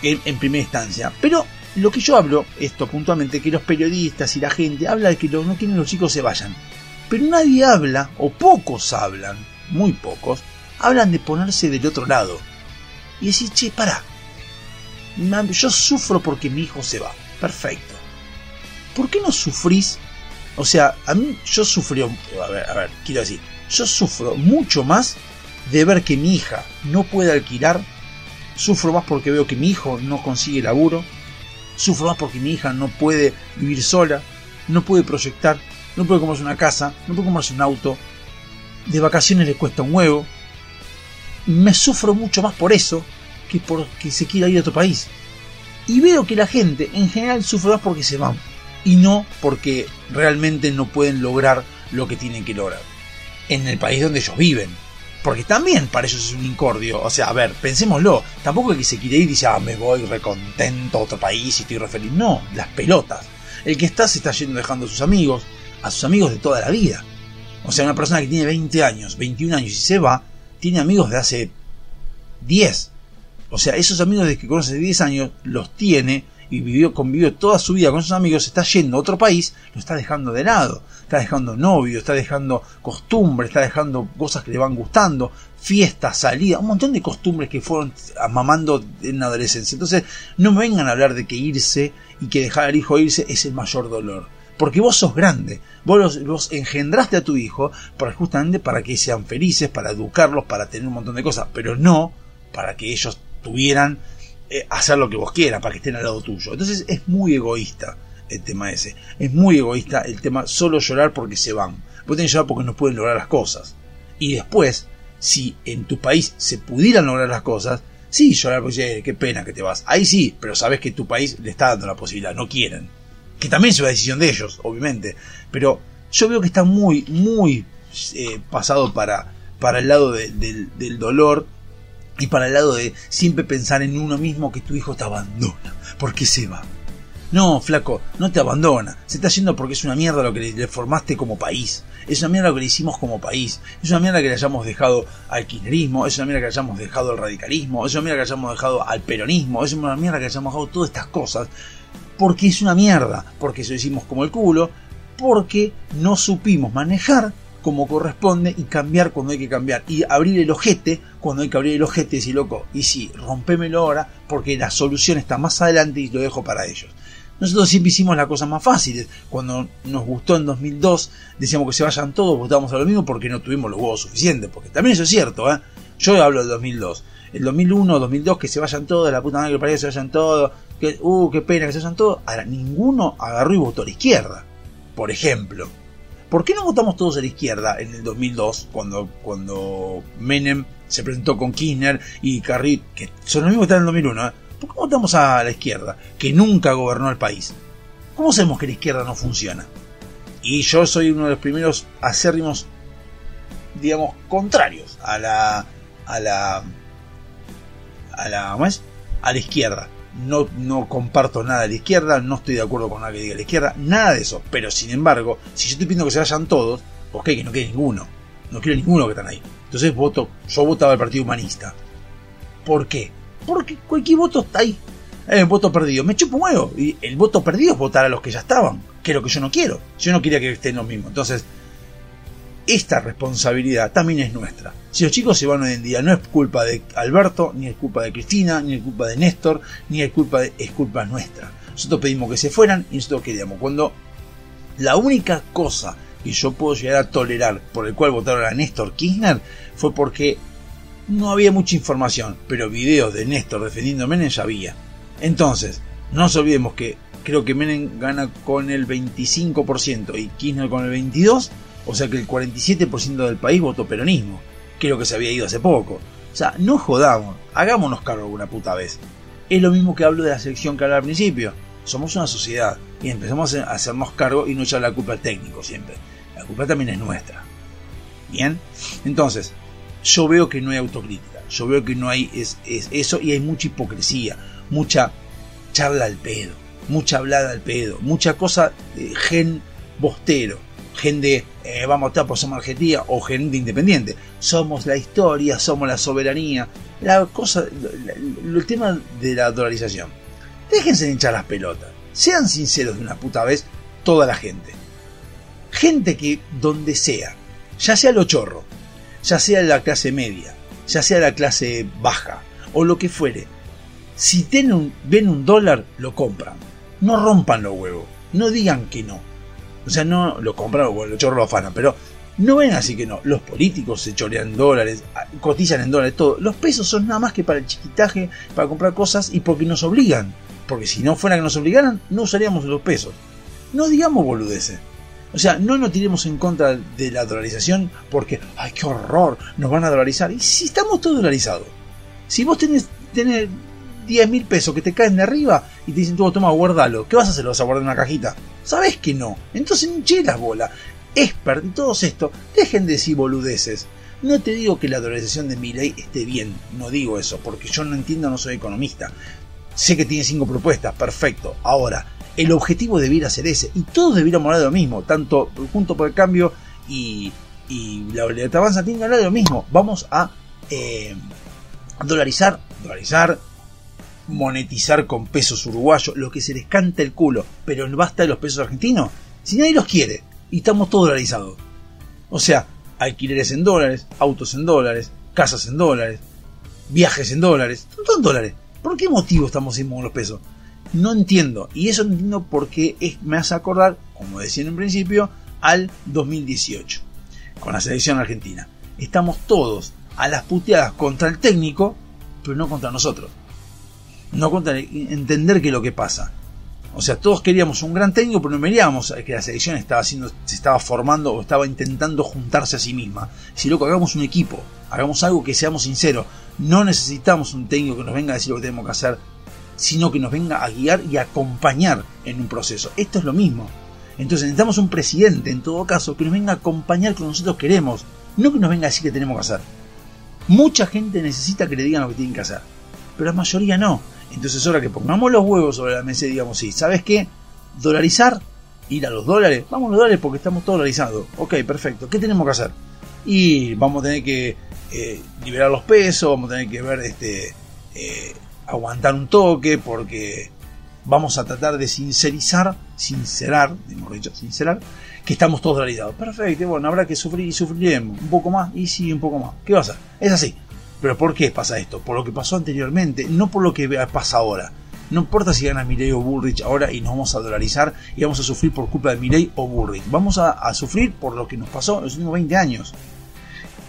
En, primera instancia. Pero lo que yo hablo, esto puntualmente, que los periodistas y la gente habla de que no quieren los chicos se vayan. Pero nadie habla, o pocos hablan, muy pocos, hablan de ponerse del otro lado. Y decir, che, pará. Yo sufro porque mi hijo se va. Perfecto. ¿Por qué no sufrís? O sea, a mí yo sufrí, a ver, a ver, quiero decir, yo sufro mucho más de ver que mi hija no puede alquilar, sufro más porque veo que mi hijo no consigue laburo, sufro más porque mi hija no puede vivir sola, no puede proyectar, no puede comprarse una casa, no puede comprarse un auto, de vacaciones le cuesta un huevo, me sufro mucho más por eso que porque se quiera ir a otro país. Y veo que la gente en general sufre más porque se van y no porque realmente no pueden lograr lo que tienen que lograr en el país donde ellos viven. Porque también para ellos es un incordio. O sea, a ver, pensémoslo. Tampoco es que se quiere ir y dice, ah, me voy recontento a otro país y estoy re feliz. No, las pelotas. El que está se está yendo dejando a sus amigos, a sus amigos de toda la vida. O sea, una persona que tiene 20 años, 21 años y se va, tiene amigos de hace 10. O sea, esos amigos de que conoce de 10 años los tiene y vivió, convivió toda su vida con esos amigos, se está yendo a otro país, lo está dejando de lado. Está dejando novio, está dejando costumbres, está dejando cosas que le van gustando, fiestas, salidas, un montón de costumbres que fueron mamando en la adolescencia. Entonces, no me vengan a hablar de que irse y que dejar al hijo irse es el mayor dolor. Porque vos sos grande, vos los, engendraste a tu hijo para justamente para que sean felices, para educarlos, para tener un montón de cosas, pero no para que ellos tuvieran eh, hacer lo que vos quieras, para que estén al lado tuyo. Entonces es muy egoísta el tema ese. Es muy egoísta el tema solo llorar porque se van. Vos llorar porque no pueden lograr las cosas. Y después, si en tu país se pudieran lograr las cosas, sí, llorar porque "Eh, qué pena que te vas. Ahí sí, pero sabes que tu país le está dando la posibilidad, no quieren. Que también es una decisión de ellos, obviamente. Pero yo veo que está muy, muy eh, pasado para, para el lado de- del, dolor y para el lado de siempre pensar en uno mismo que tu hijo te abandona. ¿Por qué se va? No, flaco, no te abandona. Se está yendo porque es una mierda lo que le, formaste como país. Es una mierda lo que le hicimos como país. Es una mierda que le hayamos dejado al kirchnerismo. Es una mierda que le hayamos dejado al radicalismo. Es una mierda que le hayamos dejado al peronismo. Es una mierda que le hayamos dejado todas estas cosas. Porque es una mierda. Porque se lo hicimos como el culo. Porque no supimos manejar como corresponde y cambiar cuando hay que cambiar. Y abrir el ojete cuando hay que abrir el ojete y decir, loco, y sí, rompémelo ahora porque la solución está más adelante y lo dejo para ellos. Nosotros siempre hicimos las cosas más fáciles. Cuando nos gustó en 2002, decíamos que se vayan todos, votábamos a lo mismo porque no tuvimos los huevos suficientes. Porque también eso es cierto, ¿eh? Yo hablo del 2002. El 2001, 2002, que se vayan todos, la puta madre que parió, se vayan todos. Que, uh, qué pena que se vayan todos. Ahora, ninguno agarró y votó a la izquierda. Por ejemplo. ¿Por qué no votamos todos a la izquierda en el 2002, cuando, cuando Menem se presentó con Kirchner y Carrillo, que son los mismos que están en el 2001? ¿eh? ¿Por qué no votamos a la izquierda, que nunca gobernó el país? ¿Cómo sabemos que la izquierda no funciona? Y yo soy uno de los primeros acérrimos, digamos, contrarios a la. a la. a la. ¿cómo es? a la izquierda. No, no comparto nada de la izquierda, no estoy de acuerdo con nada que diga la izquierda, nada de eso. Pero sin embargo, si yo estoy pidiendo que se vayan todos, ok, que no quede ninguno. No quiero ninguno que están ahí. Entonces voto, yo votaba al Partido Humanista. ¿Por qué? Porque cualquier voto está ahí. Eh, voto perdido. Me chupo un huevo. Y el voto perdido es votar a los que ya estaban. Que es lo que yo no quiero. Yo no quería que estén los mismos. Entonces, esta responsabilidad también es nuestra. Si los chicos se van hoy en día, no es culpa de Alberto, ni es culpa de Cristina, ni es culpa de Néstor, ni es culpa de, es culpa nuestra. Nosotros pedimos que se fueran y nosotros queríamos. Cuando la única cosa que yo puedo llegar a tolerar por el cual votaron a Néstor Kirchner fue porque no había mucha información, pero videos de Néstor defendiendo a Menem ya había. Entonces, no nos olvidemos que creo que Menem gana con el 25% y Kirchner con el 22%, o sea que el 47% del país votó peronismo, creo que se había ido hace poco. O sea, no jodamos, hagámonos cargo una puta vez. Es lo mismo que hablo de la selección que hablaba al principio. Somos una sociedad y empezamos a hacernos cargo y no echar la culpa al técnico siempre. La culpa también es nuestra. Bien, entonces, yo veo que no hay autocrítica, yo veo que no hay es, es eso y hay mucha hipocresía, mucha charla al pedo, mucha hablada al pedo, mucha cosa gen bostero, gen de eh, vamos a estar por somos Argentina o gen de independiente. Somos la historia, somos la soberanía, la cosa, el tema de la dolarización. Déjense de hinchar las pelotas, sean sinceros de una puta vez toda la gente. Gente que donde sea, ya sea lo chorro, ya sea la clase media, ya sea la clase baja o lo que fuere, si un- ven un dólar, lo compran. No rompan los huevos, no digan que no. O sea, no lo compran o los chorros lo afanan, pero no ven así que no. Los políticos se chorean dólares, ah, cotizan en dólares, todo. Los pesos son nada más que para el chiquitaje, para comprar cosas y porque nos obligan. Porque si no fuera que nos obligaran, no usaríamos los pesos. No digamos boludeces. O sea, no nos tiremos en contra de la dolarización porque, ay, qué horror, nos van a dolarizar. Y si estamos todos dolarizados, si vos tenés, tenés 10 mil pesos que te caen de arriba y te dicen, tú toma, guardalo, ¿qué vas a hacer? ¿Lo vas a guardar en una cajita? Sabes que no. Entonces, hinché las bolas. Expert y todos esto, dejen de decir boludeces. No te digo que la dolarización de mi ley esté bien, no digo eso, porque yo no entiendo, no soy economista. Sé que tiene cinco propuestas, perfecto. Ahora, el objetivo debiera ser ese, y todos debiéramos hablar de lo mismo, tanto Junto por el Cambio y, y la Avanza tienen que hablar de lo mismo. Vamos a eh, dolarizar, dolarizar, monetizar con pesos uruguayos, lo que se les canta el culo, pero basta de los pesos argentinos, si nadie los quiere, y estamos todos dolarizados. O sea, alquileres en dólares, autos en dólares, casas en dólares, viajes en dólares, todo en dólares. ¿Por qué motivo estamos sin los pesos? No entiendo. Y eso no entiendo porque es, me hace acordar, como decía en un principio, al 2018, con la selección argentina. Estamos todos a las puteadas contra el técnico, pero no contra nosotros. No contra entender qué es lo que pasa. O sea, todos queríamos un gran técnico, pero no veíamos que la selección estaba haciendo, se estaba formando o estaba intentando juntarse a sí misma. Si loco, hagamos un equipo, hagamos algo que seamos sinceros. No necesitamos un técnico que nos venga a decir lo que tenemos que hacer, sino que nos venga a guiar y acompañar en un proceso. Esto es lo mismo. Entonces necesitamos un presidente, en todo caso, que nos venga a acompañar con lo que nosotros queremos, no que nos venga a decir qué tenemos que hacer. Mucha gente necesita que le digan lo que tienen que hacer, pero la mayoría no. Entonces ahora que pongamos los huevos sobre la mesa y digamos, sí, ¿sabes qué? Dolarizar, ir a los dólares, vamos a los dólares porque estamos todos dolarizados. Ok, perfecto, ¿qué tenemos que hacer? Y vamos a tener que eh, liberar los pesos, vamos a tener que ver, este, eh, aguantar un toque porque vamos a tratar de sincerizar, sincerar, hemos dicho, sincerar, que estamos todos dolarizados. Perfecto, bueno, habrá que sufrir y sufriremos un poco más y sí, un poco más. ¿Qué va a hacer? Es así. Pero ¿por qué pasa esto? Por lo que pasó anteriormente, no por lo que pasa ahora. No importa si gana Milei o Bullrich ahora y nos vamos a dolarizar y vamos a sufrir por culpa de Milei o Bullrich. Vamos a, a sufrir por lo que nos pasó en los últimos 20 años.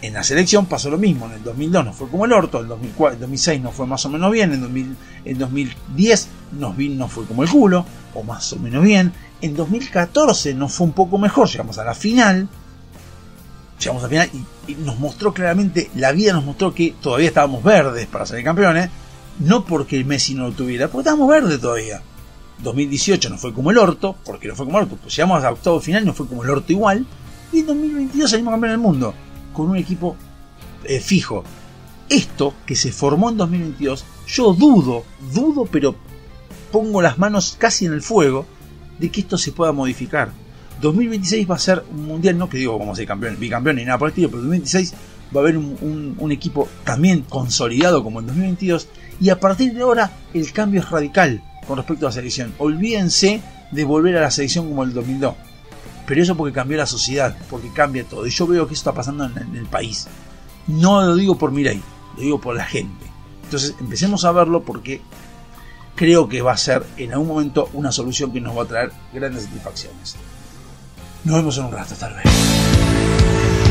En la selección pasó lo mismo, en el 2002 no fue como el orto, en el 2004, 2006 no fue más o menos bien, en, 2000, en 2010 nos no fue como el culo, o más o menos bien, en 2014 nos fue un poco mejor, llegamos a la final, llegamos a la final y, nos mostró claramente, la vida nos mostró que todavía estábamos verdes para ser campeones, no porque el Messi no lo tuviera, porque estábamos verdes todavía. 2018 no fue como el orto, porque no fue como el orto, pues llegamos a octavo final, no fue como el orto igual, y en 2022 salimos campeones del mundo, con un equipo eh, fijo. Esto que se formó en 2022, yo dudo, dudo, pero pongo las manos casi en el fuego de que esto se pueda modificar. 2026 va a ser un mundial, no que digo vamos a ser campeón, bicampeón ni nada por el estilo, pero 2026 va a haber un, un, equipo también consolidado como en 2022 y a partir de ahora el cambio es radical con respecto a la selección. Olvídense de volver a la selección como el 2002. Pero eso porque cambió la sociedad, porque cambia todo. Y yo veo que eso está pasando en, en el país. No lo digo por Mirai, lo digo por la gente. Entonces empecemos a verlo porque creo que va a ser en algún momento una solución que nos va a traer grandes satisfacciones. Nos vemos en un rato, tal vez.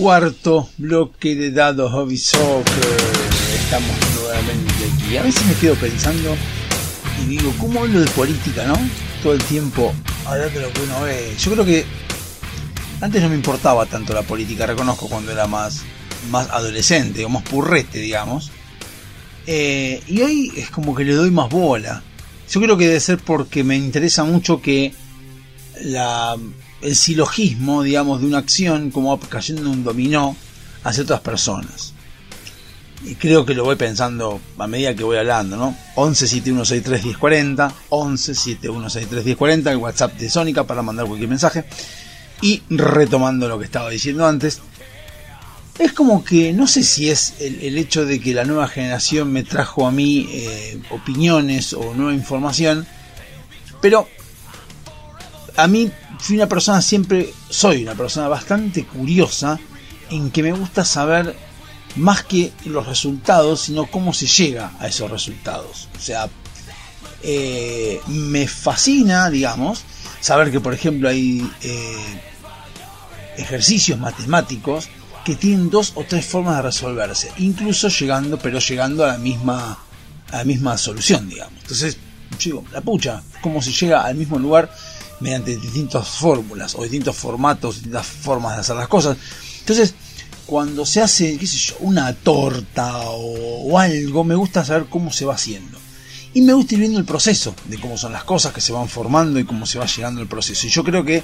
Cuarto bloque de dados Hobby Soccer. Estamos nuevamente aquí. A veces me quedo pensando y digo, ¿cómo hablo de política, no? Todo el tiempo hablar de lo que uno ve. Yo creo que antes no me importaba tanto la política, reconozco cuando era más, más adolescente o más purrete, digamos. Eh, y hoy es como que le doy más bola. Yo creo que debe ser porque me interesa mucho que la, el silogismo, digamos, de una acción como cayendo un dominó hacia otras personas. Y creo que lo voy pensando a medida que voy hablando, ¿no? 11 7163 1040, 11 7163 1040, el WhatsApp de Sónica para mandar cualquier mensaje. Y retomando lo que estaba diciendo antes, es como que no sé si es el, el hecho de que la nueva generación me trajo a mí eh, opiniones o nueva información, pero a mí fui una persona siempre, soy una persona bastante curiosa en que me gusta saber más que los resultados, sino cómo se llega a esos resultados. O sea, eh, me fascina, digamos, saber que por ejemplo hay eh, ejercicios matemáticos que tienen dos o tres formas de resolverse, incluso llegando, pero llegando a la misma, a la misma solución, digamos. Entonces, digo, la pucha, cómo se llega al mismo lugar mediante distintas fórmulas o distintos formatos, distintas formas de hacer las cosas. Entonces, cuando se hace, qué sé yo, una torta o, algo, me gusta saber cómo se va haciendo. Y me gusta ir viendo el proceso de cómo son las cosas que se van formando y cómo se va llegando el proceso. Y yo creo que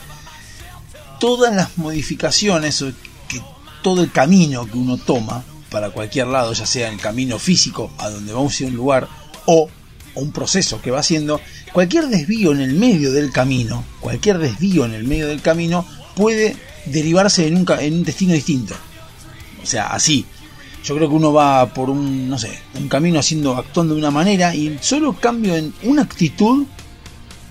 todas las modificaciones, que todo el camino que uno toma para cualquier lado, ya sea el camino físico a donde vamos a ir a un lugar o o un proceso que va haciendo, cualquier desvío en el medio del camino, cualquier desvío en el medio del camino puede derivarse en un, en un destino distinto. O sea, así. Yo creo que uno va por un, no sé, un camino haciendo, actuando de una manera y solo cambio en una actitud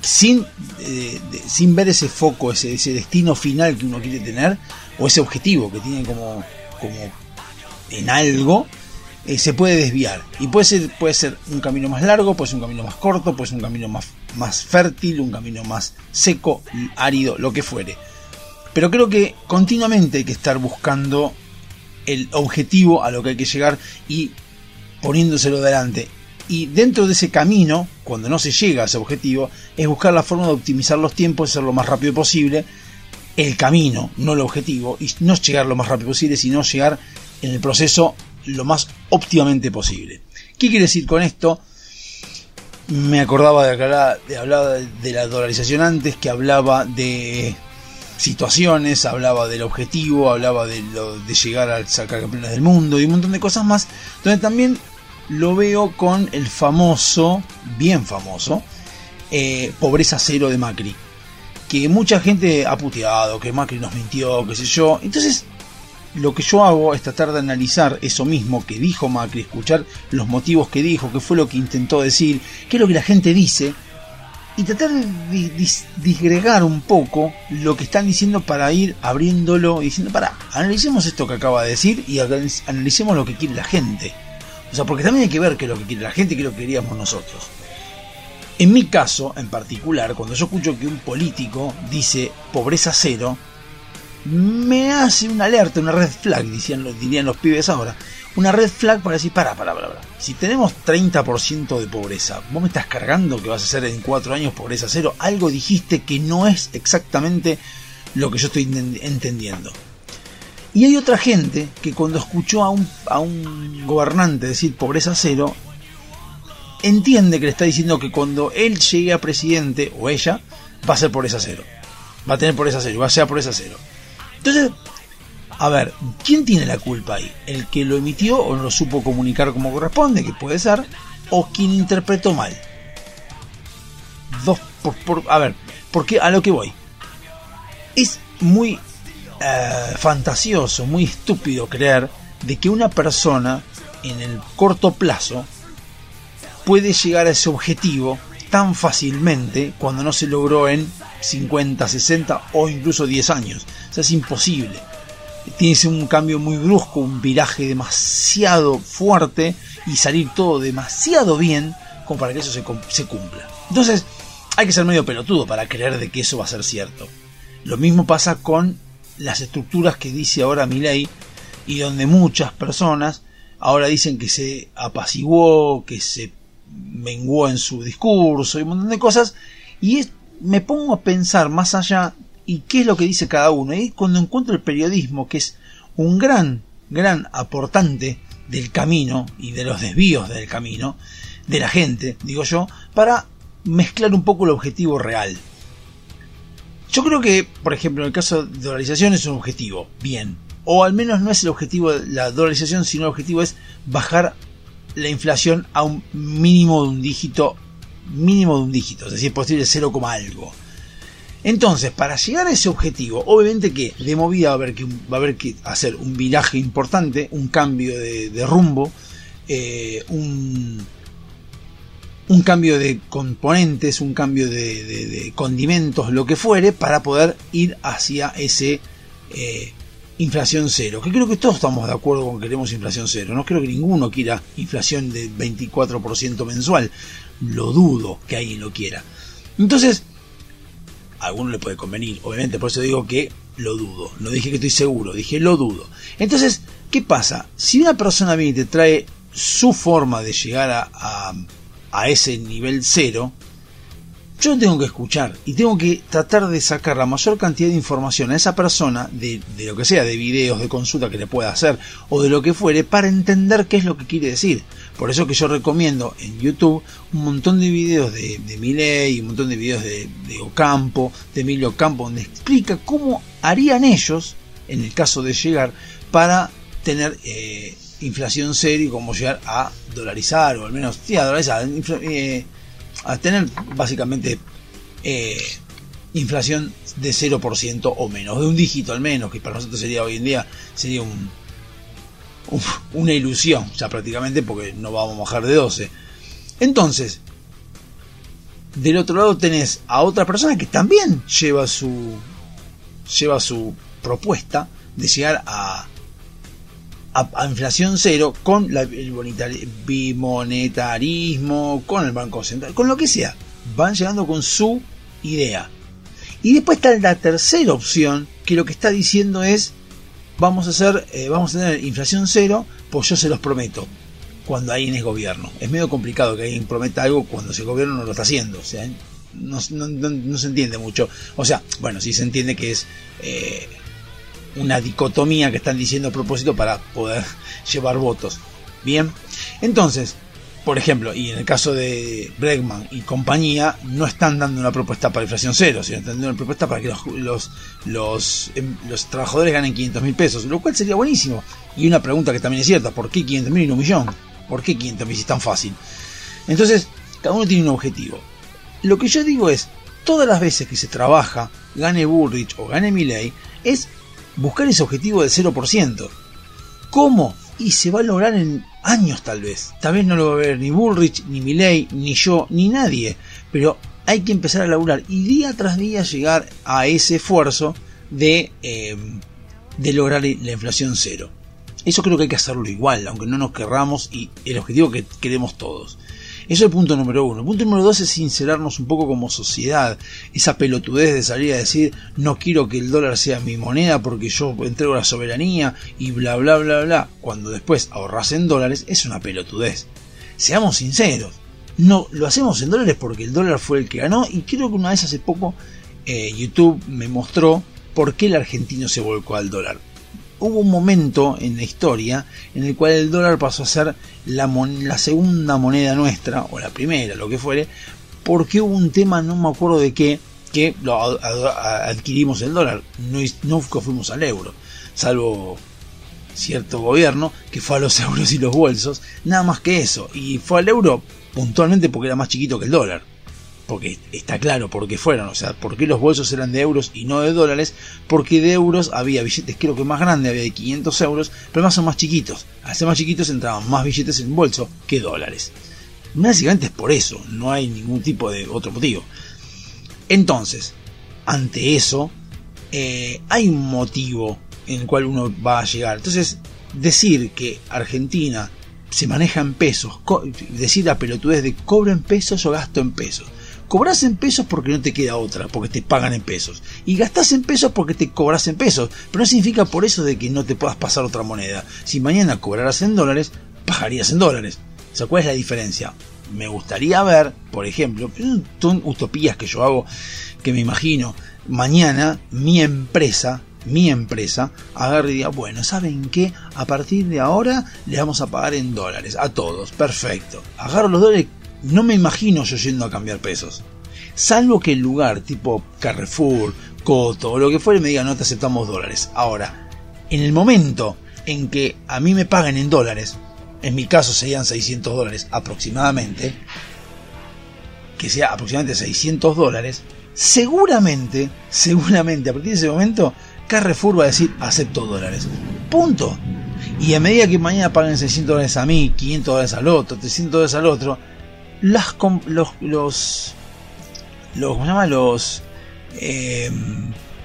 sin, eh, sin ver ese foco, ese, ese destino final que uno quiere tener o ese objetivo que tiene como, como en algo, eh, se puede desviar. Y puede ser, puede ser un camino más largo, puede ser un camino más corto, puede ser un camino más, más fértil, un camino más seco, árido, lo que fuere. Pero creo que continuamente hay que estar buscando el objetivo a lo que hay que llegar y poniéndoselo delante. Y dentro de ese camino, cuando no se llega a ese objetivo, es buscar la forma de optimizar los tiempos, ser lo más rápido posible, el camino, no el objetivo, y no llegar lo más rápido posible, sino llegar en el proceso lo más óptimamente posible. ¿Qué quiere decir con esto? Me acordaba de, hablar de la dolarización antes, que hablaba de situaciones, hablaba del objetivo, hablaba de, lo, de llegar a sacar campeones del mundo y un montón de cosas más, donde también lo veo con el famoso, bien famoso, eh, pobreza cero de Macri. Que mucha gente ha puteado, que Macri nos mintió, qué sé yo. Entonces, lo que yo hago es tratar de analizar eso mismo que dijo Macri, escuchar los motivos que dijo, qué fue lo que intentó decir, qué es lo que la gente dice, y tratar de di- dis- disgregar un poco lo que están diciendo para ir abriéndolo y diciendo, para, analicemos esto que acaba de decir y anal- analicemos lo que quiere la gente. O sea, porque también hay que ver qué es lo que quiere la gente y qué es lo que queríamos nosotros. En mi caso, en particular, cuando yo escucho que un político dice pobreza cero, me hace una alerta, una red flag, decían, dirían los pibes ahora. Una red flag para decir, para, para, para. Si tenemos 30% de pobreza, vos me estás cargando que vas a hacer en 4 años pobreza cero. Algo dijiste que no es exactamente lo que yo estoy enten- entendiendo. Y hay otra gente que cuando escuchó a un, a un gobernante decir pobreza cero, entiende que le está diciendo que cuando él llegue a presidente o ella, va a ser por esa cero. Va a tener por esa cero, va a ser por esa cero. Entonces, a ver, ¿quién tiene la culpa ahí? ¿El que lo emitió o no lo supo comunicar como corresponde, que puede ser? ¿O quien interpretó mal? Dos, por, por- a ver, porque a lo que voy. Es muy eh, fantasioso, muy estúpido creer de que una persona en el corto plazo puede llegar a ese objetivo tan fácilmente cuando no se logró en 50, 60 o incluso 10 años. O sea, es imposible. Tienes un cambio muy brusco, un viraje demasiado fuerte y salir todo demasiado bien como para que eso se, cum- se cumpla. Entonces, hay que ser medio pelotudo para creer de que eso va a ser cierto. Lo mismo pasa con las estructuras que dice ahora Milei y donde muchas personas ahora dicen que se apaciguó, que se menguó en su discurso y un montón de cosas y es- me pongo a pensar más allá y qué es lo que dice cada uno y cuando encuentro el periodismo que es un gran gran aportante del camino y de los desvíos del camino de la gente digo yo para mezclar un poco el objetivo real yo creo que, por ejemplo, en el caso de dolarización es un objetivo, bien. O al menos no es el objetivo de la dolarización, sino el objetivo es bajar la inflación a un mínimo de un dígito, mínimo de un dígito, es decir, posible 0, algo. Entonces, para llegar a ese objetivo, obviamente que de movida va a haber que, va a haber que hacer un viraje importante, un cambio de, rumbo, eh, un, un cambio de componentes, un cambio de condimentos, lo que fuere, para poder ir hacia ese eh, inflación cero. Que creo que todos estamos de acuerdo con que queremos inflación cero. No creo que ninguno quiera inflación de 24% mensual. Lo dudo que alguien lo quiera. Entonces, a alguno le puede convenir, obviamente, por eso digo que lo dudo. No dije que estoy seguro, dije lo dudo. Entonces, ¿qué pasa? Si una persona viene y te trae su forma de llegar a, a, a ese nivel cero, yo tengo que escuchar y tengo que tratar de sacar la mayor cantidad de información a esa persona, de, de lo que sea, de videos, de consulta que le pueda hacer o de lo que fuere, para entender qué es lo que quiere decir. Por eso que yo recomiendo en YouTube un montón de videos de, de Milei, un montón de videos de, de Ocampo, de Emilio Ocampo, donde explica cómo harían ellos, en el caso de llegar, para tener eh, inflación cero y cómo llegar a dolarizar, o al menos, sí, dolarizar, eh, a tener básicamente eh, inflación de 0% o menos, de un dígito al menos, que para nosotros sería hoy en día sería un, un- una ilusión, ya prácticamente, porque no vamos a bajar de 12. Entonces, del otro lado tenés a otra persona que también lleva su lleva su propuesta de llegar a a, inflación cero con la- el bimonetarismo, con el Banco Central, con lo que sea. Van llegando con su idea. Y después está la tercera opción, que lo que está diciendo es, vamos a hacer, eh, vamos a tener inflación cero, pues yo se los prometo, cuando alguien es gobierno. Es medio complicado que alguien prometa algo cuando ese gobierno no lo está haciendo. O sea, no- no se entiende mucho. O sea, bueno, sí se entiende que es eh, una dicotomía que están diciendo a propósito para poder llevar votos. Bien, entonces, por ejemplo, y en el caso de Bregman y compañía, no están dando una propuesta para inflación cero, sino están dando una propuesta para que los, los, los, em, trabajadores ganen 500 mil pesos, lo cual sería buenísimo. Y una pregunta que también es cierta, ¿por qué 500 mil y no un millón? ¿Por qué 500 mil si es tan fácil? Entonces, cada uno tiene un objetivo. Lo que yo digo es, todas las veces que se trabaja, gane Bullrich o gane Milley, es buscar ese objetivo del 0%. ¿Cómo? Y se va a lograr en años tal vez. Tal vez no lo va a ver ni Bullrich, ni Milley, ni yo, ni nadie. Pero hay que empezar a laburar y día tras día llegar a ese esfuerzo de, eh, de lograr la inflación cero. Eso creo que hay que hacerlo igual, aunque no nos querramos y el objetivo que queremos todos. Eso es el punto número uno. El punto número dos es sincerarnos un poco como sociedad. Esa pelotudez de salir a decir no quiero que el dólar sea mi moneda porque yo entrego la soberanía y bla bla bla bla. Cuando después ahorras en dólares es una pelotudez. Seamos sinceros. No, lo hacemos en dólares porque el dólar fue el que ganó y creo que una vez hace poco eh, YouTube me mostró por qué el argentino se volcó al dólar. Hubo un momento en la historia en el cual el dólar pasó a ser la, mon- la segunda moneda nuestra, o la primera, lo que fuere, porque hubo un tema, no me acuerdo de qué, que lo adquirimos el dólar, no, no fuimos al euro, salvo cierto gobierno que fue a los euros y los bolsos, nada más que eso, y fue al euro puntualmente porque era más chiquito que el dólar, porque está claro por qué fueron, o sea, por qué los bolsos eran de euros y no de dólares, porque de euros había billetes creo que más grandes, había de 500 euros, pero más son más chiquitos, al ser más chiquitos entraban más billetes en bolso que dólares. Básicamente es por eso, no hay ningún tipo de otro motivo. Entonces, ante eso, eh, hay un motivo en el cual uno va a llegar. Entonces, decir que Argentina se maneja en pesos, decir la pelotudez de cobro en pesos o gasto en pesos. Cobras en pesos porque no te queda otra, porque te pagan en pesos. Y gastás en pesos porque te cobras en pesos. Pero no significa por eso de que no te puedas pasar otra moneda. Si mañana cobraras en dólares, pagarías en dólares. O sea, ¿cuál es la diferencia? Me gustaría ver, por ejemplo, son utopías que yo hago, que me imagino, mañana mi empresa, mi empresa, agarre y diga, bueno, ¿saben qué? A partir de ahora le vamos a pagar en dólares, a todos, perfecto. Agarro los dólares, no me imagino yo yendo a cambiar pesos. Salvo que el lugar tipo Carrefour, Coto o lo que fuere me diga no te aceptamos dólares. Ahora, en el momento en que a mí me paguen en dólares, en mi caso serían 600 dólares aproximadamente, que sea aproximadamente 600 dólares, seguramente, seguramente a partir de ese momento, Carrefour va a decir acepto dólares. Punto. Y a medida que mañana paguen 600 dólares a mí, 500 dólares al otro, 300 dólares al otro, las los, los, los, ¿cómo se llama? Los eh,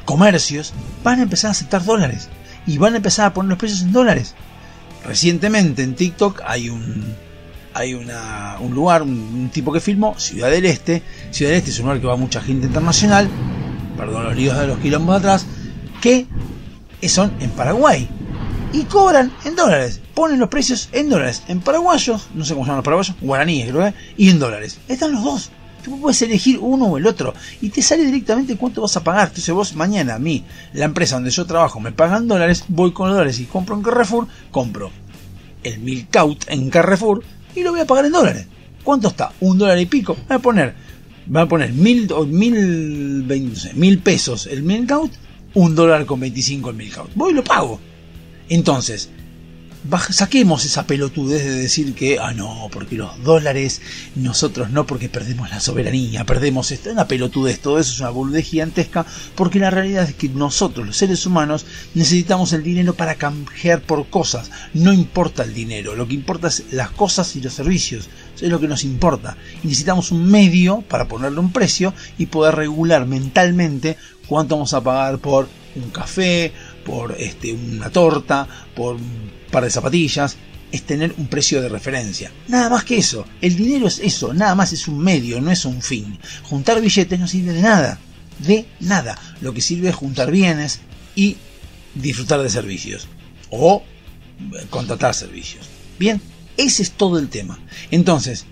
comercios van a empezar a aceptar dólares y van a empezar a poner los precios en dólares. Recientemente en TikTok hay un hay una, un lugar, un, un tipo que filmó, Ciudad del Este. Ciudad del Este es un lugar que va mucha gente internacional, perdón los líos de los quilombos de atrás, que son en Paraguay. Y cobran en dólares, ponen los precios en dólares, en paraguayos, no sé cómo se llaman los paraguayos, guaraníes creo, ¿eh? y en dólares. Están los dos. Tú puedes elegir uno o el otro y te sale directamente cuánto vas a pagar. Entonces vos mañana a mí, la empresa donde yo trabajo, me pagan dólares, voy con los dólares y compro en Carrefour, compro el Milkout en Carrefour y lo voy a pagar en dólares. ¿Cuánto está? Un dólar y pico. Voy a poner, voy a poner mil, o mil, mil pesos el Milkout, un dólar con 25 el Milkout. Voy y lo pago. Entonces, saquemos esa pelotudez de decir que, ah, no, porque los dólares, nosotros no, porque perdemos la soberanía, perdemos esto, una pelotudez, todo eso es una boludez gigantesca, porque la realidad es que nosotros, los seres humanos, necesitamos el dinero para canjear por cosas, no importa el dinero, lo que importa es las cosas y los servicios, es lo que nos importa, necesitamos un medio para ponerle un precio y poder regular mentalmente cuánto vamos a pagar por un café, por este, una torta, por un par de zapatillas, es tener un precio de referencia. Nada más que eso. El dinero es eso, nada más es un medio, no es un fin. Juntar billetes no sirve de nada. De nada. Lo que sirve es juntar bienes y disfrutar de servicios. O contratar servicios. Bien, ese es todo el tema. Entonces,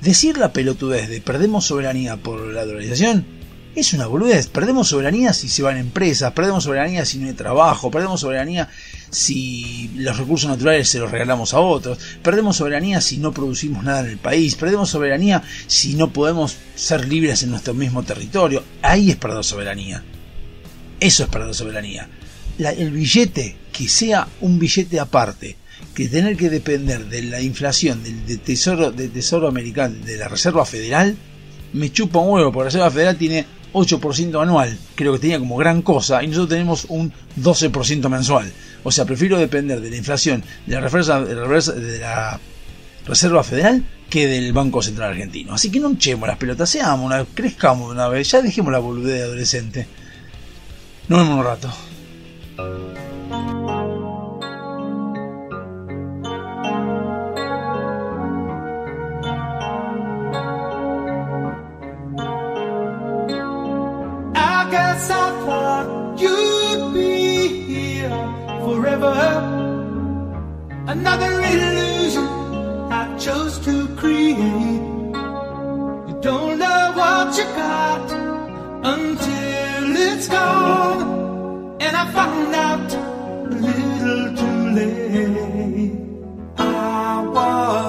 decir la pelotudez de perdemos soberanía por la dolarización es una boludez. Perdemos soberanía si se van empresas, perdemos soberanía si no hay trabajo, perdemos soberanía si los recursos naturales se los regalamos a otros, perdemos soberanía si no producimos nada en el país, perdemos soberanía si no podemos ser libres en nuestro mismo territorio. Ahí es perder soberanía. Eso es perder soberanía. El billete, que sea un billete aparte, que tener que depender de la inflación del, tesoro, tesoro americano, de la Reserva Federal, me chupa un huevo, porque la Reserva Federal tiene 8% anual, creo que tenía como gran cosa, y nosotros tenemos un 12% mensual. O sea, prefiero depender de la inflación de la, Reserva, de la Reserva- Federal que del Banco Central Argentino. Así que no echemos las pelotas, seamos crezcamos de una vez, ya dejemos la boludez de adolescente. Nos vemos un rato. Another illusion I chose to create. You don't know what you got until it's gone. And I found out a little too late. I was.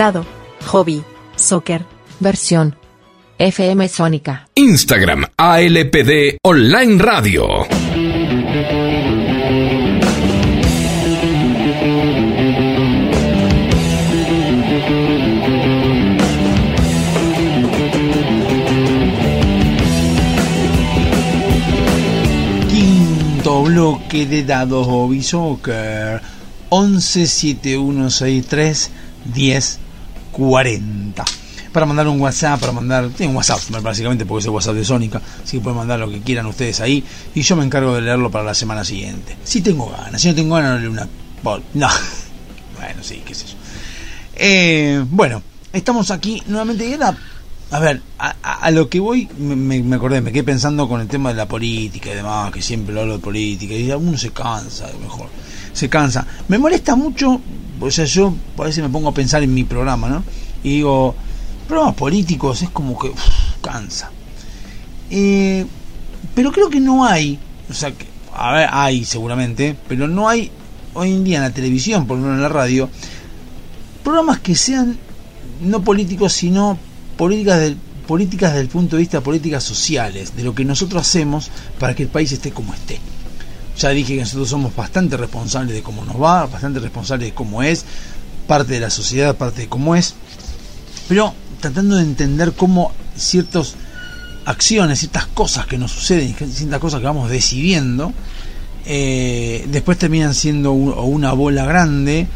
Dado. Hobby. Soccer. Versión. FM Sónica. Instagram ALPD Online Radio. Quinto bloque de Dado Hobby Soccer. 117163 10 40. Para mandar un WhatsApp, para mandar. Tiene un WhatsApp, básicamente, porque es el WhatsApp de Sónica. Así que pueden mandar lo que quieran ustedes ahí. Y yo me encargo de leerlo para la semana siguiente. Si tengo ganas, si no tengo ganas, no leo una. No. Bueno, sí, qué sé yo. Eh, bueno, estamos aquí nuevamente. Y era a ver, a, lo que voy, me, me, acordé, me quedé pensando con el tema de la política y demás, que siempre lo hablo de política, y uno se cansa, mejor, se cansa. Me molesta mucho, o sea, yo a veces me pongo a pensar en mi programa, ¿no? Y digo, programas políticos es como que uf, cansa. Eh, pero creo que no hay, o sea, que, a ver, hay seguramente, pero no hay hoy en día en la televisión, por lo menos en la radio, programas que sean no políticos, sino políticas del, políticas desde el punto de vista políticas sociales, de lo que nosotros hacemos para que el país esté como esté. Ya dije que nosotros somos bastante responsables de cómo nos va, bastante responsables de cómo es, parte de la sociedad, parte de cómo es, pero tratando de entender cómo ciertas acciones, ciertas cosas que nos suceden, ciertas cosas que vamos decidiendo, eh, después terminan siendo una bola grande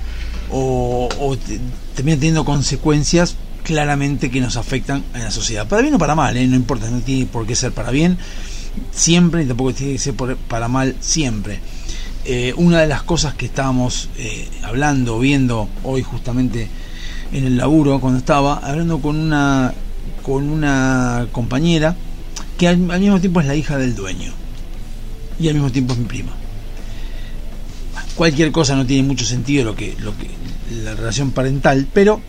o, o te- terminan teniendo consecuencias claramente que nos afectan a la sociedad. Para bien o para mal, ¿eh? no importa, no tiene por qué ser para bien siempre y tampoco tiene que ser para mal siempre. Eh, una de las cosas que estábamos eh, hablando, viendo hoy justamente en el laburo, cuando estaba hablando con una, con una compañera que al, al mismo tiempo es la hija del dueño y al mismo tiempo es mi prima. Cualquier cosa no tiene mucho sentido lo que, lo que la relación parental, pero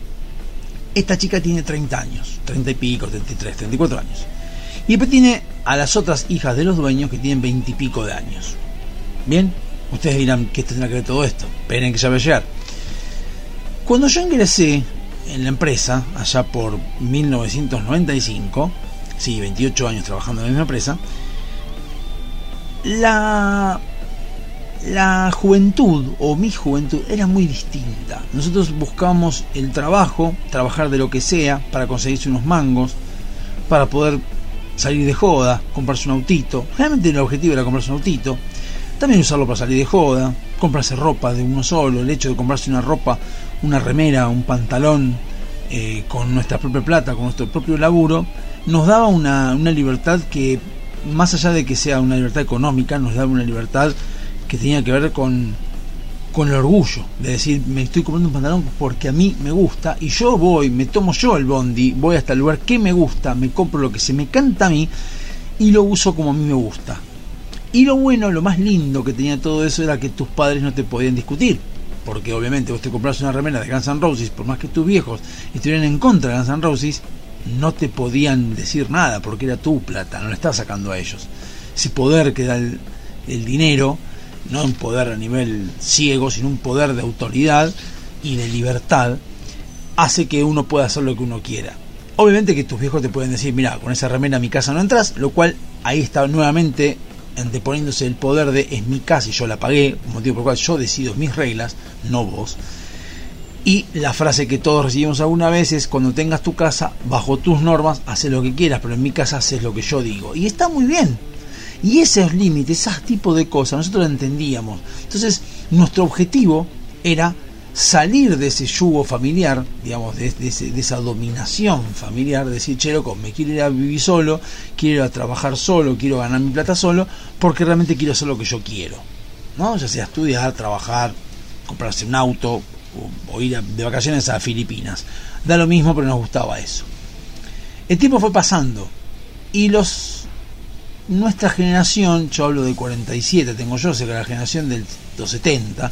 esta chica tiene 30 años, 30 y pico, 33, 34 años. Y después tiene a las otras hijas de los dueños que tienen 20 y pico de años. Bien, ustedes dirán qué tendrá que ver todo esto. Esperen que ya va a llegar. Cuando yo ingresé en la empresa, allá por 1995, sí, 28 años trabajando en la misma empresa, la, la juventud o mi juventud era muy distinta. Nosotros buscábamos el trabajo, trabajar de lo que sea para conseguirse unos mangos, para poder salir de joda, comprarse un autito. Realmente el objetivo era comprarse un autito. También usarlo para salir de joda, comprarse ropa de uno solo, el hecho de comprarse una ropa, una remera, un pantalón eh, con nuestra propia plata, con nuestro propio laburo, nos daba una, una libertad que, más allá de que sea una libertad económica, nos daba una libertad que tenía que ver con, con el orgullo, de decir, me estoy comprando un pantalón porque a mí me gusta y yo voy, me tomo yo el bondi, voy hasta el lugar que me gusta, me compro lo que se me canta a mí y lo uso como a mí me gusta. Y lo bueno, lo más lindo que tenía todo eso era que tus padres no te podían discutir. Porque obviamente vos te compras una remera de Guns N' Roses, por más que tus viejos estuvieran en contra de Guns N' Roses, no te podían decir nada porque era tu plata, no la estás sacando a ellos. Ese poder que da el, el dinero, no un poder a nivel ciego, sino un poder de autoridad y de libertad, hace que uno pueda hacer lo que uno quiera. Obviamente que tus viejos te pueden decir, mira, con esa remera a mi casa no entras, lo cual ahí está nuevamente anteponiéndose el poder de es mi casa y yo la pagué, motivo por el cual yo decido mis reglas, no vos. Y la frase que todos recibimos alguna vez es cuando tengas tu casa, bajo tus normas, haces lo que quieras, pero en mi casa haces lo que yo digo. Y está muy bien. Y esos límites, esos tipos de cosas, nosotros lo entendíamos. Entonces, nuestro objetivo era salir de ese yugo familiar, digamos, de, de de esa dominación familiar, decir, che, loco, me quiero ir a vivir solo, quiero ir a trabajar solo, quiero ganar mi plata solo, porque realmente quiero hacer lo que yo quiero. ¿No? Ya sea estudiar, trabajar, comprarse un auto o, ir de vacaciones a Filipinas. Da lo mismo, pero nos gustaba eso. El tiempo fue pasando y los nuestra generación, yo hablo de 47, tengo yo, sea que la generación del, los 70,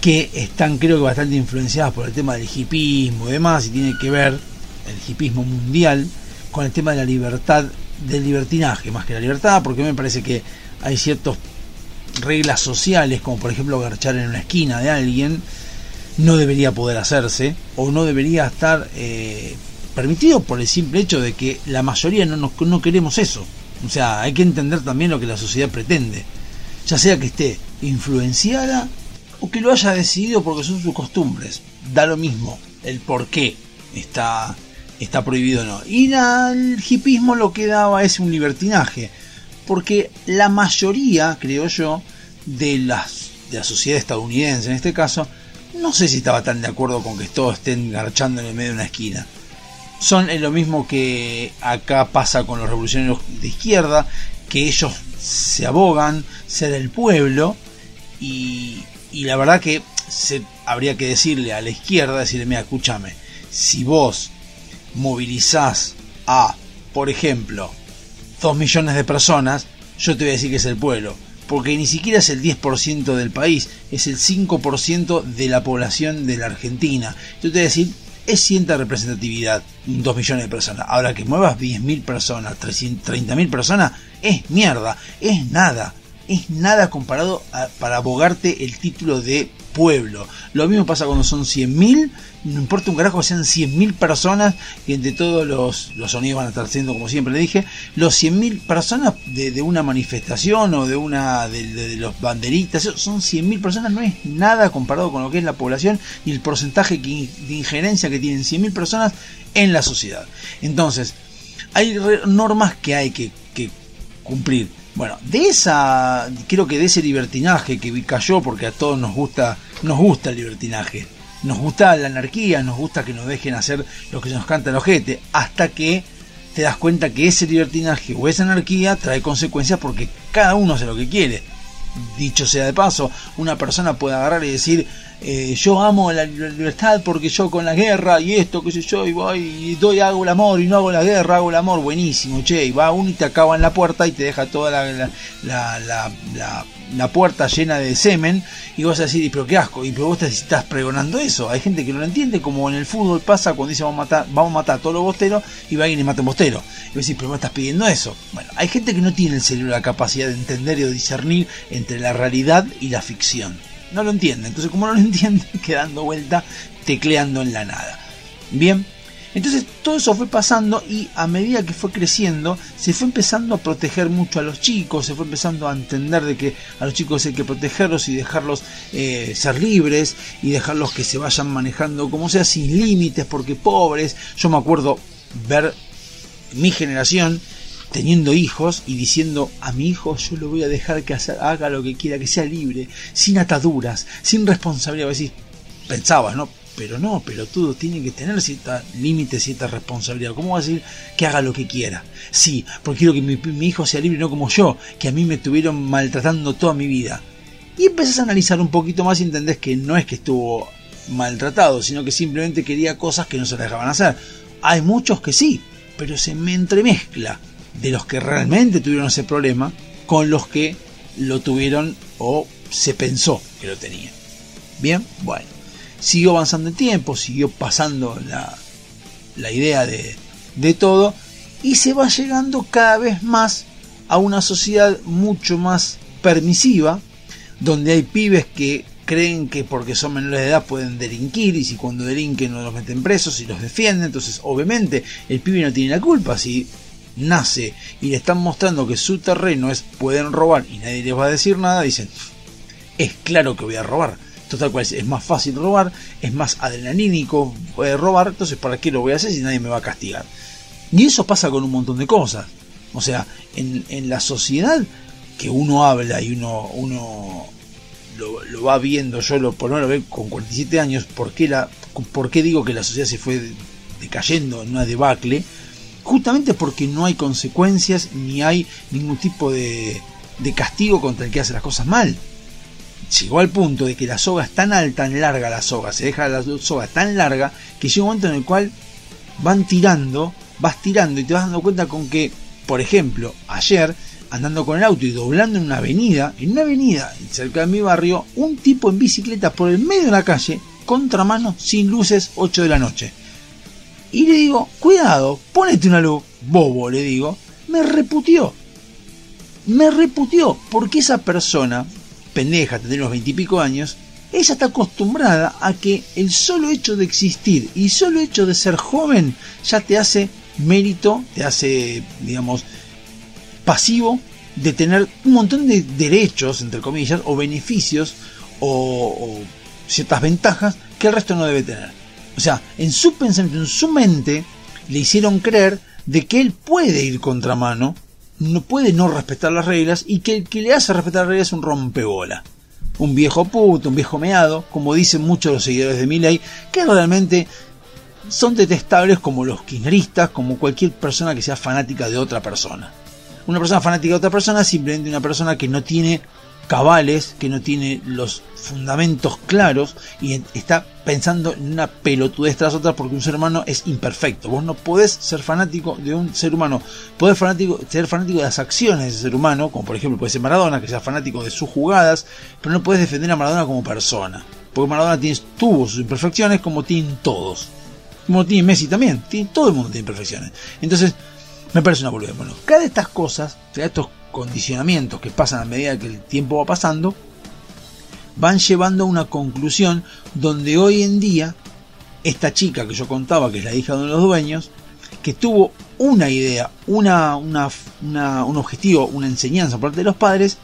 que están creo que bastante influenciadas por el tema del hipismo y demás, y tiene que ver el hipismo mundial con el tema de la libertad, del libertinaje, más que la libertad, porque me parece que hay ciertas reglas sociales, como por ejemplo garchar en una esquina de alguien, no debería poder hacerse, o no debería estar eh, permitido por el simple hecho de que la mayoría no, nos- no queremos eso. O sea, hay que entender también lo que la sociedad pretende, ya sea que esté influenciada o que lo haya decidido porque son sus costumbres. Da lo mismo el por qué está, está prohibido o no. Y el hipismo lo que daba es un libertinaje, porque la mayoría, creo yo, de, las, de la sociedad estadounidense en este caso, no sé si estaba tan de acuerdo con que todos estén garchando en el medio de una esquina son lo mismo que acá pasa con los revolucionarios de izquierda, que ellos se abogan ser el pueblo y, y la verdad que se, habría que decirle a la izquierda, decirle, mira, escúchame, si vos movilizás a, por ejemplo, 2 millones de personas, yo te voy a decir que es el pueblo. Porque ni siquiera es el 10% del país, es el 5% de la población de la Argentina. Yo te voy a decir, es cierta representatividad, 2 millones de personas. Ahora que muevas 10.000 personas, 30.000 personas, es mierda, es nada. Es nada comparado a- para abogarte el título de pueblo. Lo mismo pasa cuando son 100.000, no importa un carajo que sean 100.000 personas, y entre todos los, los sonidos van a estar siendo, como siempre le dije, los 100.000 personas de, una manifestación o de una de, los banderitas, son 100.000 personas, no es nada comparado con lo que es la población y el porcentaje de injerencia que tienen 100.000 personas en la sociedad. Entonces, hay normas que hay que cumplir. Bueno, de esa, creo que de ese libertinaje que cayó, porque a todos nos gusta, nos gusta el libertinaje, nos gusta la anarquía, nos gusta que nos dejen hacer lo que se nos canta el ojete, hasta que te das cuenta que ese libertinaje o esa anarquía trae consecuencias porque cada uno hace lo que quiere. Dicho sea de paso, una persona puede agarrar y decir, eh, yo amo la libertad porque yo con la guerra y esto, qué sé yo, y voy y doy, hago el amor y no hago la guerra, hago el amor, buenísimo, che, y va uno y te acaba en la puerta y te deja toda la, la, la, la- la- puerta llena de semen y vas a decir, "Y, pero qué asco, y pero vos te estás pregonando eso. Hay gente que no lo entiende, como en el fútbol pasa cuando dice vamos a matar, vamos a matar a todos los bosteros y va alguien y mata a un bostero. Y vos decís, pero vos estás pidiendo eso. Bueno, hay gente que no tiene el cerebro la capacidad de entender y de discernir entre la realidad y la ficción. No lo entiende. Entonces, como no lo entiende, quedando vuelta, tecleando en la nada. Bien. Entonces todo eso fue pasando y a medida que fue creciendo se fue empezando a proteger mucho a los chicos, se fue empezando a entender de que a los chicos hay que protegerlos y dejarlos eh, ser libres y dejarlos que se vayan manejando como sea sin límites porque pobres. Yo me acuerdo ver mi generación teniendo hijos y diciendo a mi hijo yo lo voy a dejar que haga lo que quiera, que sea libre, sin ataduras, sin responsabilidad. Decís, pensabas, ¿no? Pero no, pero todo tiene que tener cierta límite, cierta responsabilidad. ¿Cómo va a decir que haga lo que quiera? Sí, porque quiero que mi, mi hijo sea libre, no como yo, que a mí me estuvieron maltratando toda mi vida. Y empezás a analizar un poquito más y entendés que no es que estuvo maltratado, sino que simplemente quería cosas que no se le dejaban hacer. Hay muchos que sí, pero se me entremezcla de los que realmente tuvieron ese problema con los que lo tuvieron o se pensó que lo tenían. Bien, bueno, siguió avanzando el tiempo, siguió pasando la, la idea de, de todo y se va llegando cada vez más a una sociedad mucho más permisiva, donde hay pibes que creen que porque son menores de edad pueden delinquir y si cuando delinquen no los meten presos y los defienden, entonces obviamente el pibe no tiene la culpa si nace y le están mostrando que su terreno es pueden robar y nadie les va a decir nada, dicen, es claro que voy a robar. Total cual es, más fácil robar, es más adrenalínico robar, entonces ¿para qué lo voy a hacer si nadie me va a castigar? Y eso pasa con un montón de cosas. O sea, en, en la sociedad que uno habla y uno, uno lo, lo va viendo, yo lo, por lo menos lo veo con 47 años, ¿por qué, la, ¿por qué digo que la sociedad se fue decayendo en una debacle? Justamente porque no hay consecuencias ni hay ningún tipo de, castigo contra el que hace las cosas mal llegó al punto de que la soga es tan alta, tan larga la soga, se deja la soga tan larga que llega un momento en el cual van tirando, vas tirando y te vas dando cuenta con que, por ejemplo, ayer andando con el auto y doblando en una avenida, en una avenida cerca de mi barrio, un tipo en bicicleta por el medio de la calle, contramano, sin luces, 8 de la noche. Y le digo, cuidado, ponete una luz, bobo, le digo, me reputió. Me reputió porque esa persona pendeja, tendría unos veintipico años, ella está acostumbrada a que el solo hecho de existir y solo hecho de ser joven ya te hace mérito, te hace, digamos, pasivo de tener un montón de derechos, entre comillas, o beneficios o, o ciertas ventajas que el resto no debe tener. O sea, en su pensamiento, en su mente, le hicieron creer de que él puede ir contramano, no puede no respetar las reglas y que el que le hace respetar las reglas es un rompebola. Un viejo puto, un viejo meado, como dicen muchos los seguidores de Milley, que realmente son detestables como los kirchneristas, como cualquier persona que sea fanática de otra persona. Una persona fanática de otra persona es simplemente una persona que no tiene cabales, que no tiene los fundamentos claros y está pensando en una pelotudez tras otra porque un ser humano es imperfecto. Vos no podés ser fanático de un ser humano, podés fanático, ser fanático de las acciones de ese ser humano, como por ejemplo puede ser Maradona, que sea fanático de sus jugadas, pero no podés defender a Maradona como persona. Porque Maradona tiene, tuvo sus imperfecciones como tienen todos. Como tiene Messi también, todo el mundo tiene imperfecciones. Entonces, me parece una boludez. Bueno, cada de estas cosas, o sea, estos condicionamientos que pasan a medida que el tiempo va pasando, van llevando a una conclusión donde hoy en día esta chica que yo contaba, que es la hija de uno de los dueños, que tuvo una idea, una, una, un objetivo, una enseñanza por parte de los padres,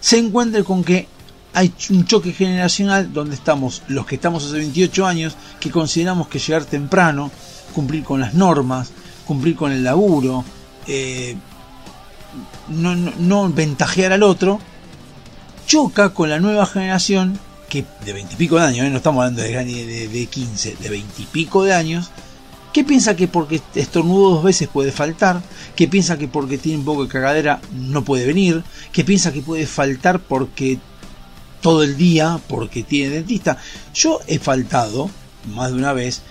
se encuentre con que hay un choque generacional donde estamos los que estamos hace 28 años, que consideramos que llegar temprano, cumplir con las normas, cumplir con el laburo, eh, no, no, ventajear al otro, choca con la nueva generación que de 20 y pico de años, ¿eh? no estamos hablando de, de, de 15, de 20 y pico de años, que piensa que porque estornudo dos veces puede faltar, que piensa que porque tiene un poco de cagadera no puede venir, que piensa que puede faltar porque todo el día, porque tiene dentista. Yo he faltado más de una vez,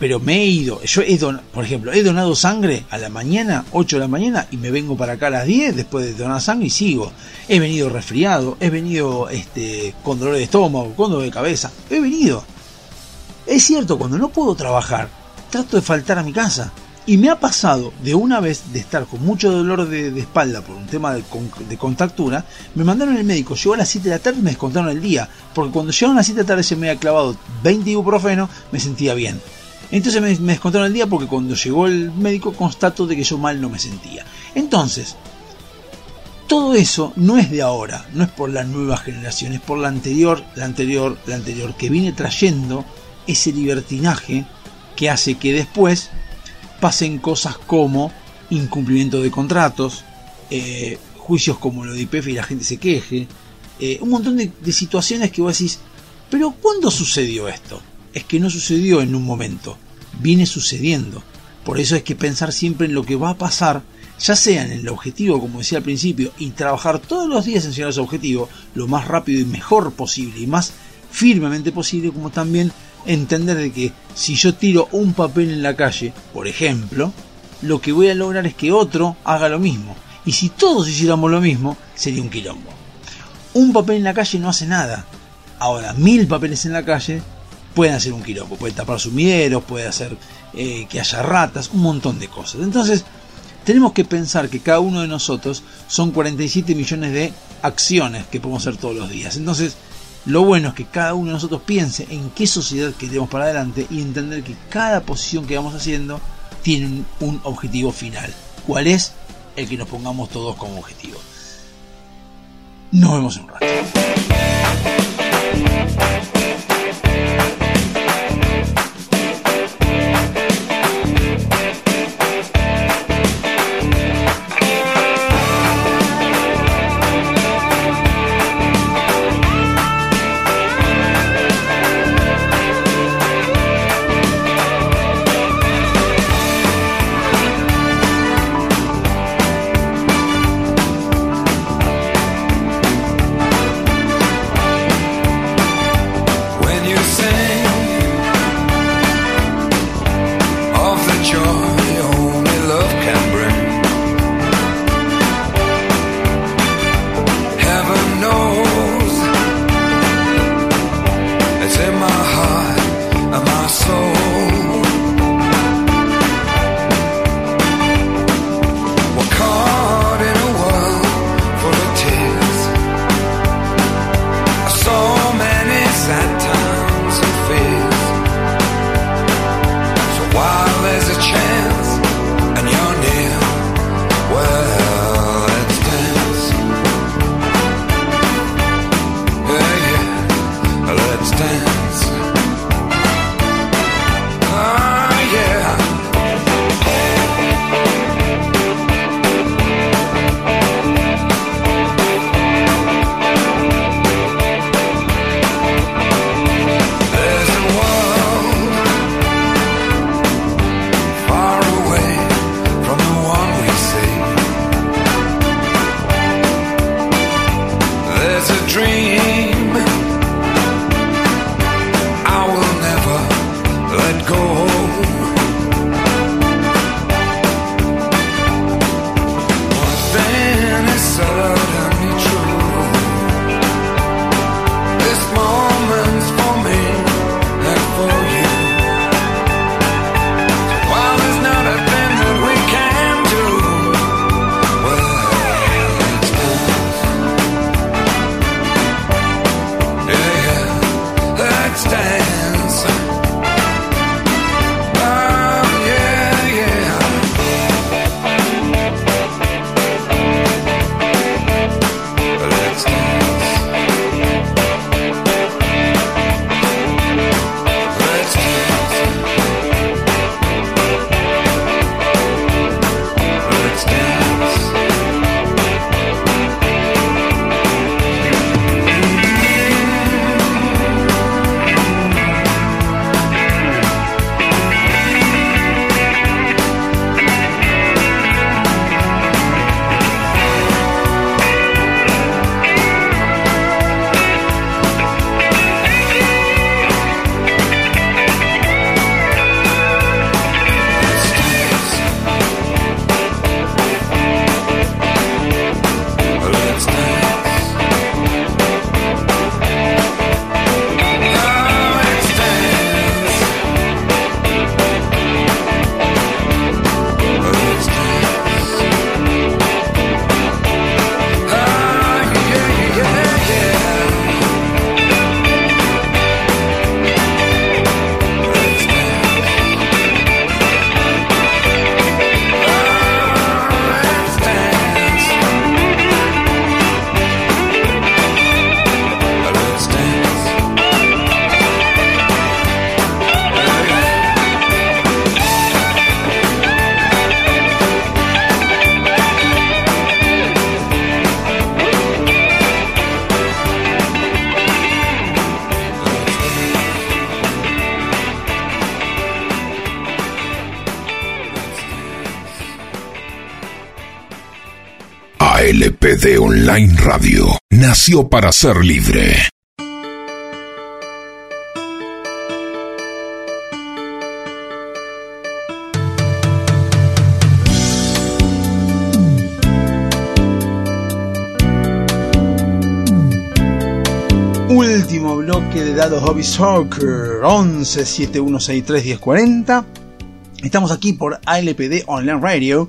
pero me he ido, yo he donado, por ejemplo, he donado sangre a la mañana, 8 de la mañana, y me vengo para acá a las 10 después de donar sangre y sigo. He venido resfriado, he venido este, con dolor de estómago, con dolor de cabeza, he venido. Es cierto, cuando no puedo trabajar, trato de faltar a mi casa. Y me ha pasado de una vez de estar con mucho dolor de, espalda por un tema de contractura, me mandaron el médico, llegó a las 7 de la tarde y me descontaron el día, porque cuando llegaron a las 7 de la tarde se me había clavado 20 ibuprofeno, me sentía bien. Entonces me, me descontaron el día porque cuando llegó el médico constató de que yo mal no me sentía. Entonces, todo eso no es de ahora, no es por la nueva generación, es por la anterior, la anterior, la anterior, que viene trayendo ese libertinaje que hace que después pasen cosas como incumplimiento de contratos, eh, juicios como lo de IPF y la gente se queje, eh, un montón de, de situaciones que vos decís, pero ¿cuándo sucedió esto? Es que no sucedió en un momento, viene sucediendo. Por eso es que pensar siempre en lo que va a pasar, ya sea en el objetivo, como decía al principio, y trabajar todos los días en llegar a ese objetivo lo más rápido y mejor posible y más firmemente posible, como también entender de que si yo tiro un papel en la calle, por ejemplo, lo que voy a lograr es que otro haga lo mismo. Y si todos hiciéramos lo mismo, sería un quilombo. Un papel en la calle no hace nada. Ahora, mil papeles en la calle pueden hacer un quilombo. Puede tapar sumideros, puede hacer eh, que haya ratas, un montón de cosas. Entonces, tenemos que pensar que cada uno de nosotros son 47 millones de acciones que podemos hacer todos los días. Entonces, lo bueno es que cada uno de nosotros piense en qué sociedad queremos para adelante y entender que cada posición que vamos haciendo tiene un, un objetivo final. ¿Cuál es? El que nos pongamos todos como objetivo. Nos vemos en un rato. Radio nació para ser libre. Último bloque de dados Hobby Soccer 11 7163 1040. Estamos aquí por ALPD Online Radio.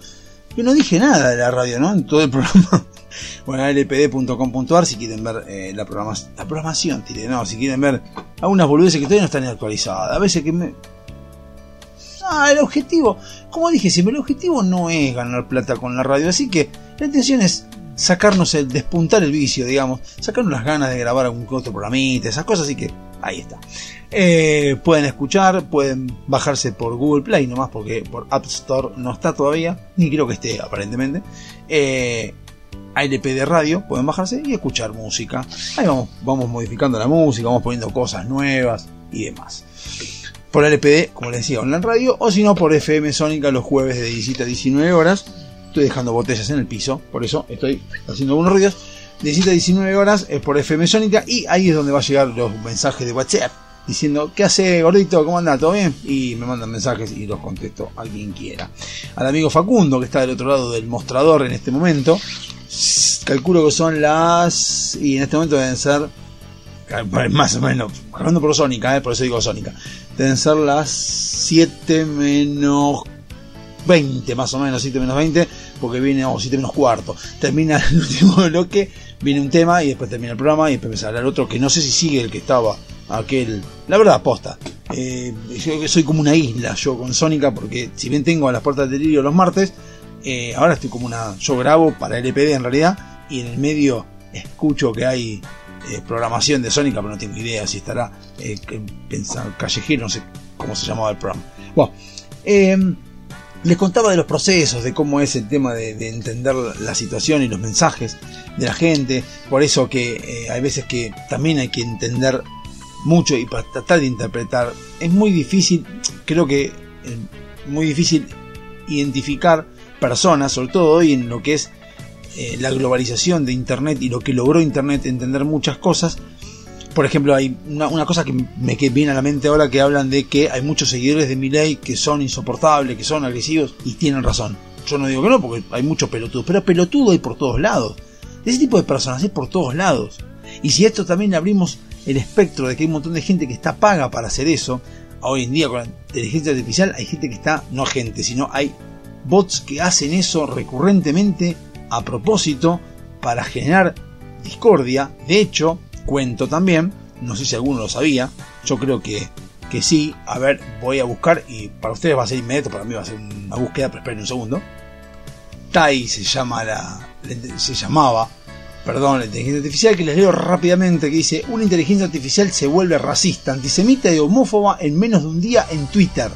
Yo no dije nada de la radio, ¿no? En todo el programa. Bueno, lpd.com.ar si quieren ver eh, la, programa- la programación, tiré, no, si quieren ver algunas boludeces que todavía no están actualizadas. A veces que me. Ah, el objetivo, como dije siempre, el objetivo no es ganar plata con la radio, así que la intención es sacarnos el, despuntar el vicio, digamos, sacarnos las ganas de grabar algún otro programita, esas cosas, así que ahí está. Eh, pueden escuchar, pueden bajarse por Google Play nomás, porque por App Store no está todavía, ni creo que esté aparentemente. Eh, ALP de radio, pueden bajarse y escuchar música. Ahí vamos, vamos modificando la música, vamos poniendo cosas nuevas y demás. Por LPD, como les decía, online radio, o si no por FM Sónica los jueves de 17 a 19 horas. Estoy dejando botellas en el piso, por eso estoy haciendo algunos ruidos. De 17 a 19 horas es por FM Sónica y ahí es donde va a llegar los mensajes de WhatsApp diciendo, ¿qué hace gordito? ¿Cómo anda? ¿Todo bien? Y me mandan mensajes y los contesto a quien quiera. Al amigo Facundo, que está del otro lado del mostrador en este momento, calculo que son las... y en este momento deben ser más o menos, hablando por Sónica, eh, por eso digo Sónica, deben ser las 7 menos 20 más o menos, 7 menos 20, porque viene, o 7 menos cuarto, termina el último bloque, viene un tema y después termina el programa y después a hablar otro, que no sé si sigue el que estaba, aquel, la verdad, aposta. Eh, yo soy como una isla yo con Sónica, porque si bien tengo a las puertas del delirio los martes, eh, ahora estoy como una, yo grabo para LPD en realidad, y en el medio escucho que hay eh, programación de Sónica, pero no tengo idea si estará eh, en pensar callejero, no sé cómo se llamaba el programa. Bueno, eh, les contaba de los procesos, de cómo es el tema de, de entender la situación y los mensajes de la gente, por eso que hay veces que también hay que entender mucho y para tratar de interpretar. Es muy difícil, creo que muy difícil identificar personas, sobre todo hoy en lo que es eh, la globalización de Internet y lo que logró Internet entender muchas cosas. Por ejemplo, hay una, cosa que me viene a la mente ahora que hablan de que hay muchos seguidores de Milei que son insoportables, que son agresivos y tienen razón. Yo no digo que no, porque hay muchos pelotudos, pero pelotudo hay por todos lados. Ese tipo de personas hay por todos lados. Y si esto también abrimos el espectro de que hay un montón de gente que está paga para hacer eso, hoy en día con la inteligencia artificial hay gente que está, no gente, sino hay bots que hacen eso recurrentemente a propósito para generar discordia. De hecho, cuento también, no sé si alguno lo sabía, yo creo que, que sí. A ver, voy a buscar y para ustedes va a ser inmediato, para mí va a ser una búsqueda, pero esperen un segundo. Tai se llama la, se llamaba, perdón, la inteligencia artificial que les leo rápidamente que dice, una inteligencia artificial se vuelve racista, antisemita y homófoba en menos de un día en Twitter.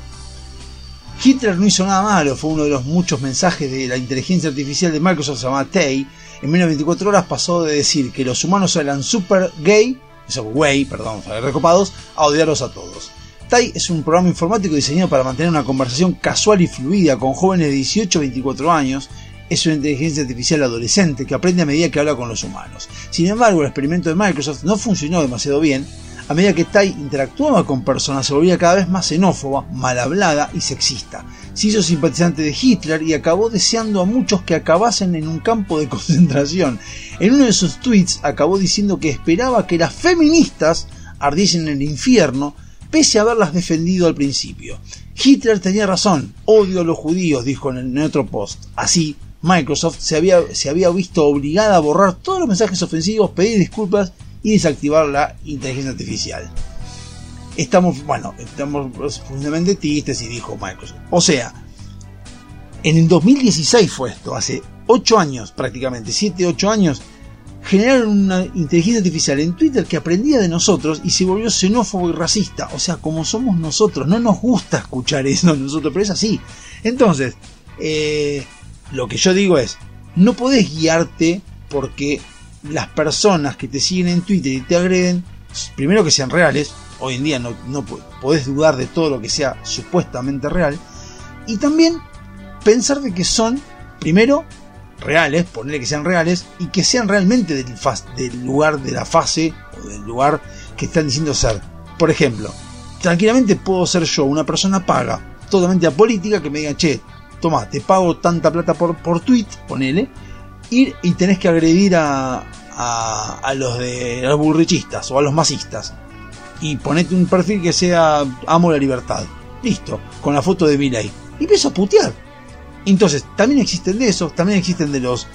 Hitler no hizo nada malo, fue uno de los muchos mensajes de la inteligencia artificial de Microsoft llamada Tay. En menos de 24 horas pasó de decir que los humanos eran super gay, eso güey, perdón, recopados, a odiarlos a todos. Tai es un programa informático diseñado para mantener una conversación casual y fluida con jóvenes de 18 a 24 años. Es una inteligencia artificial adolescente que aprende a medida que habla con los humanos. Sin embargo, el experimento de Microsoft no funcionó demasiado bien. A medida que Tai interactuaba con personas, se volvía cada vez más xenófoba, mal hablada y sexista. Se hizo simpatizante de Hitler y acabó deseando a muchos que acabasen en un campo de concentración. En uno de sus tweets acabó diciendo que esperaba que las feministas ardiesen en el infierno, pese a haberlas defendido al principio. Hitler tenía razón, odio a los judíos, dijo en, en otro post. Así, Microsoft se había, se había visto obligada a borrar todos los mensajes ofensivos, pedir disculpas y desactivar la inteligencia artificial. Estamos, bueno, estamos profundamente tristes y dijo Microsoft. O sea, en el 2016 fue esto, hace 8 años prácticamente, 7, 8 años, generaron una inteligencia artificial en Twitter que aprendía de nosotros y se volvió xenófobo y racista. O sea, como somos nosotros, no nos gusta escuchar eso nosotros, pero es así. Entonces, eh, lo que yo digo es, no podés guiarte porque las personas que te siguen en Twitter y te agreden, primero que sean reales, hoy en día no, no podés dudar de todo lo que sea supuestamente real, y también pensar de que son, primero, reales, ponerle que sean reales, y que sean realmente del, lugar de la fase o del lugar que están diciendo ser. Por ejemplo, tranquilamente puedo ser yo, una persona paga, totalmente apolítica, que me diga, che, toma, te pago tanta plata por, por tweet, ponele, ir y tenés que agredir a, a, los de a los burrichistas o a los masistas. Y ponete un perfil que sea amo la libertad. Listo, con la foto de Milei. Y empiezo a putear. Entonces, también existen de esos, también existen de los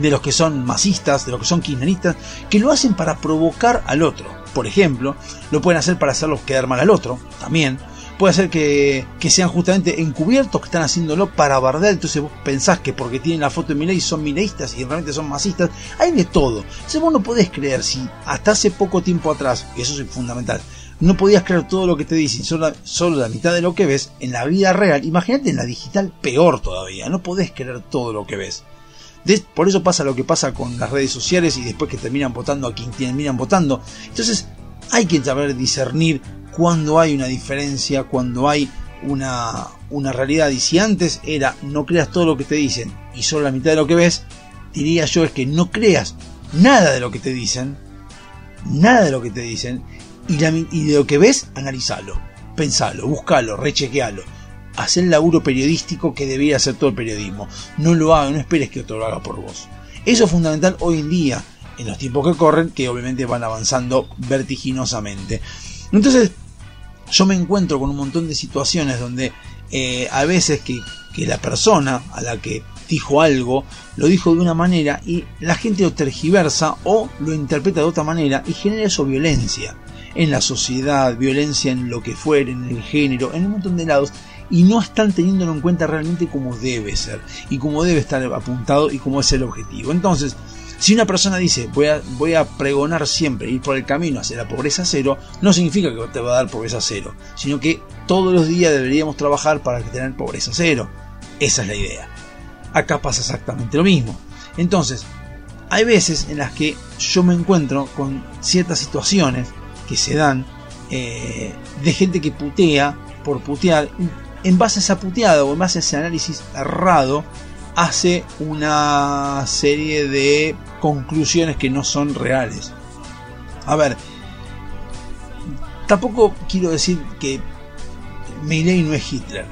de los que son masistas, de los que son kirchneristas, que lo hacen para provocar al otro. Por ejemplo, lo pueden hacer para hacerlos quedar mal al otro, también. Puede ser que, que sean justamente encubiertos que están haciéndolo para bardear, entonces vos pensás que porque tienen la foto de Milei son mileístas y realmente son masistas. Hay de todo. Entonces vos no podés creer si hasta hace poco tiempo atrás, y eso es fundamental, no podías creer todo lo que te dicen, solo, solo la mitad de lo que ves en la vida real. Imagínate en la digital peor todavía, no podés creer todo lo que ves. Por eso pasa lo que pasa con las redes sociales y después que terminan votando a quien terminan votando. Entonces hay que saber discernir cuando hay una diferencia, cuando hay una, una realidad. Y si antes era no creas todo lo que te dicen y solo la mitad de lo que ves, diría yo es que no creas nada de lo que te dicen, nada de lo que te dicen, y, de lo que ves, analizalo, pensalo, buscalo, rechequealo. Haz el laburo periodístico que debería hacer todo el periodismo. No lo hagas, no esperes que otro lo haga por vos. Eso es fundamental hoy en día, en los tiempos que corren, que obviamente van avanzando vertiginosamente. Entonces, yo me encuentro con un montón de situaciones donde eh, a veces que, que la persona a la que dijo algo lo dijo de una manera y la gente lo tergiversa o lo interpreta de otra manera y genera eso violencia en la sociedad, violencia en lo que fuere, en el género, en un montón de lados y no están teniéndolo en cuenta realmente como debe ser y como debe estar apuntado y como es el objetivo. Entonces, si una persona dice voy a, pregonar siempre ir por el camino hacia la pobreza cero, no significa que te va a dar pobreza cero, sino que todos los días deberíamos trabajar para tener pobreza cero. Esa es la idea. Acá pasa exactamente lo mismo. Entonces, hay veces en las que yo me encuentro con ciertas situaciones que se dan eh, de gente que putea por putear. En base a esa puteada o en base a ese análisis errado, hace una serie de conclusiones que no son reales. A ver, tampoco quiero decir que Milley no es Hitler.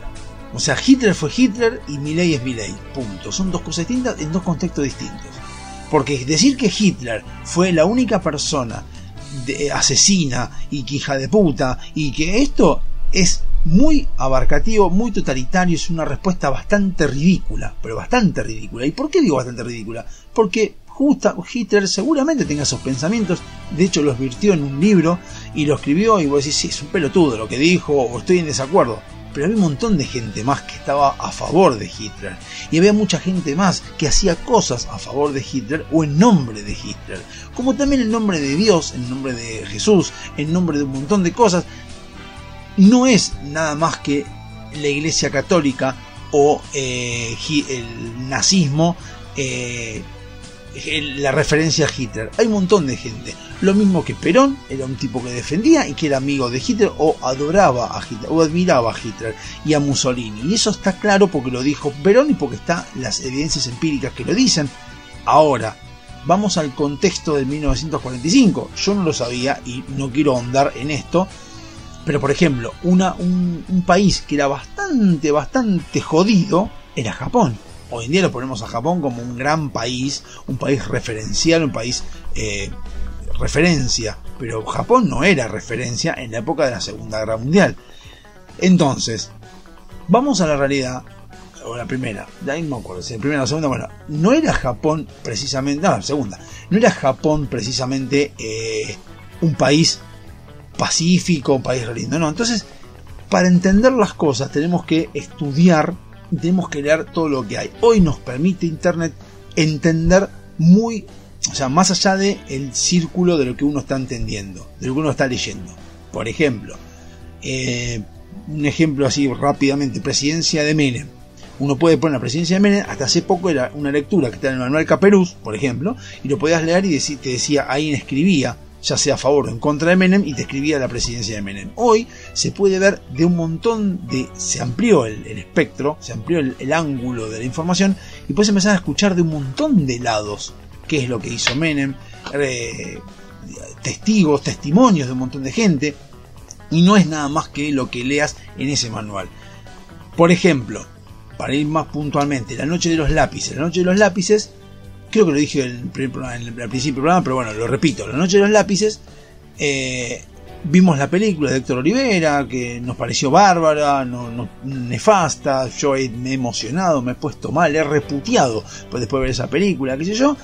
O sea, Hitler fue Hitler y Milley es Milley. Punto. Son dos cosas distintas en dos contextos distintos. Porque decir que Hitler fue la única persona de- asesina y que hija de puta y que esto es muy abarcativo, muy totalitario, es una respuesta bastante ridícula, pero bastante ridícula. ¿Y por qué digo bastante ridícula? Porque justa, Hitler seguramente tenga esos pensamientos, de hecho los virtió en un libro y lo escribió y vos decís, sí, es un pelotudo lo que dijo o estoy en desacuerdo. Pero había un montón de gente más que estaba a favor de Hitler. Y había mucha gente más que hacía cosas a favor de Hitler o en nombre de Hitler. Como también en nombre de Dios, en nombre de Jesús, en nombre de un montón de cosas. No es nada más que la Iglesia Católica o eh, el nazismo eh, la referencia a Hitler. Hay un montón de gente. Lo mismo que Perón, era un tipo que defendía y que era amigo de Hitler o adoraba a Hitler o admiraba a Hitler y a Mussolini. Y eso está claro porque lo dijo Perón y porque están las evidencias empíricas que lo dicen. Ahora, vamos al contexto del 1945. Yo no lo sabía y no quiero ahondar en esto. Pero por ejemplo, un, país que era bastante, bastante jodido era Japón. Hoy en día lo ponemos a Japón como un gran país, un país referencial, un país eh, referencia. Pero Japón no era referencia en la época de la Segunda Guerra Mundial. Entonces, vamos a la realidad, o la primera, ahí no me acuerdo, si la primera o la segunda, bueno, no era Japón precisamente, no, la segunda, no era Japón precisamente eh, un país pacífico, país lindo, no, entonces, para entender las cosas tenemos que estudiar, tenemos que leer todo lo que hay. Hoy nos permite Internet entender muy, o sea, más allá del el círculo de lo que uno está entendiendo, de lo que uno está leyendo. Por ejemplo, eh, un ejemplo así rápidamente, presidencia de Menem. Uno puede poner la presidencia de Menem, hasta hace poco era una lectura que está en el manual Caperuz, por ejemplo, y lo podías leer y te decía, ahí escribía ya sea a favor o en contra de Menem, y te escribía la presidencia de Menem. Hoy se puede ver de un montón de... se amplió el, el espectro, se amplió el, el ángulo de la información, y puedes empezar a escuchar de un montón de lados qué es lo que hizo Menem, eh, testigos, testimonios de un montón de gente, y no es nada más que lo que leas en ese manual. Por ejemplo, para ir más puntualmente, La Noche de los Lápices. La Noche de los Lápices, creo que lo dije al principio del programa, pero bueno, lo repito. La Noche de los Lápices, eh, vimos la película de Héctor Olivera, que nos pareció bárbara, nefasta. Yo me he emocionado, me he puesto mal, he reputeado pues, después de ver esa película, qué sé yo.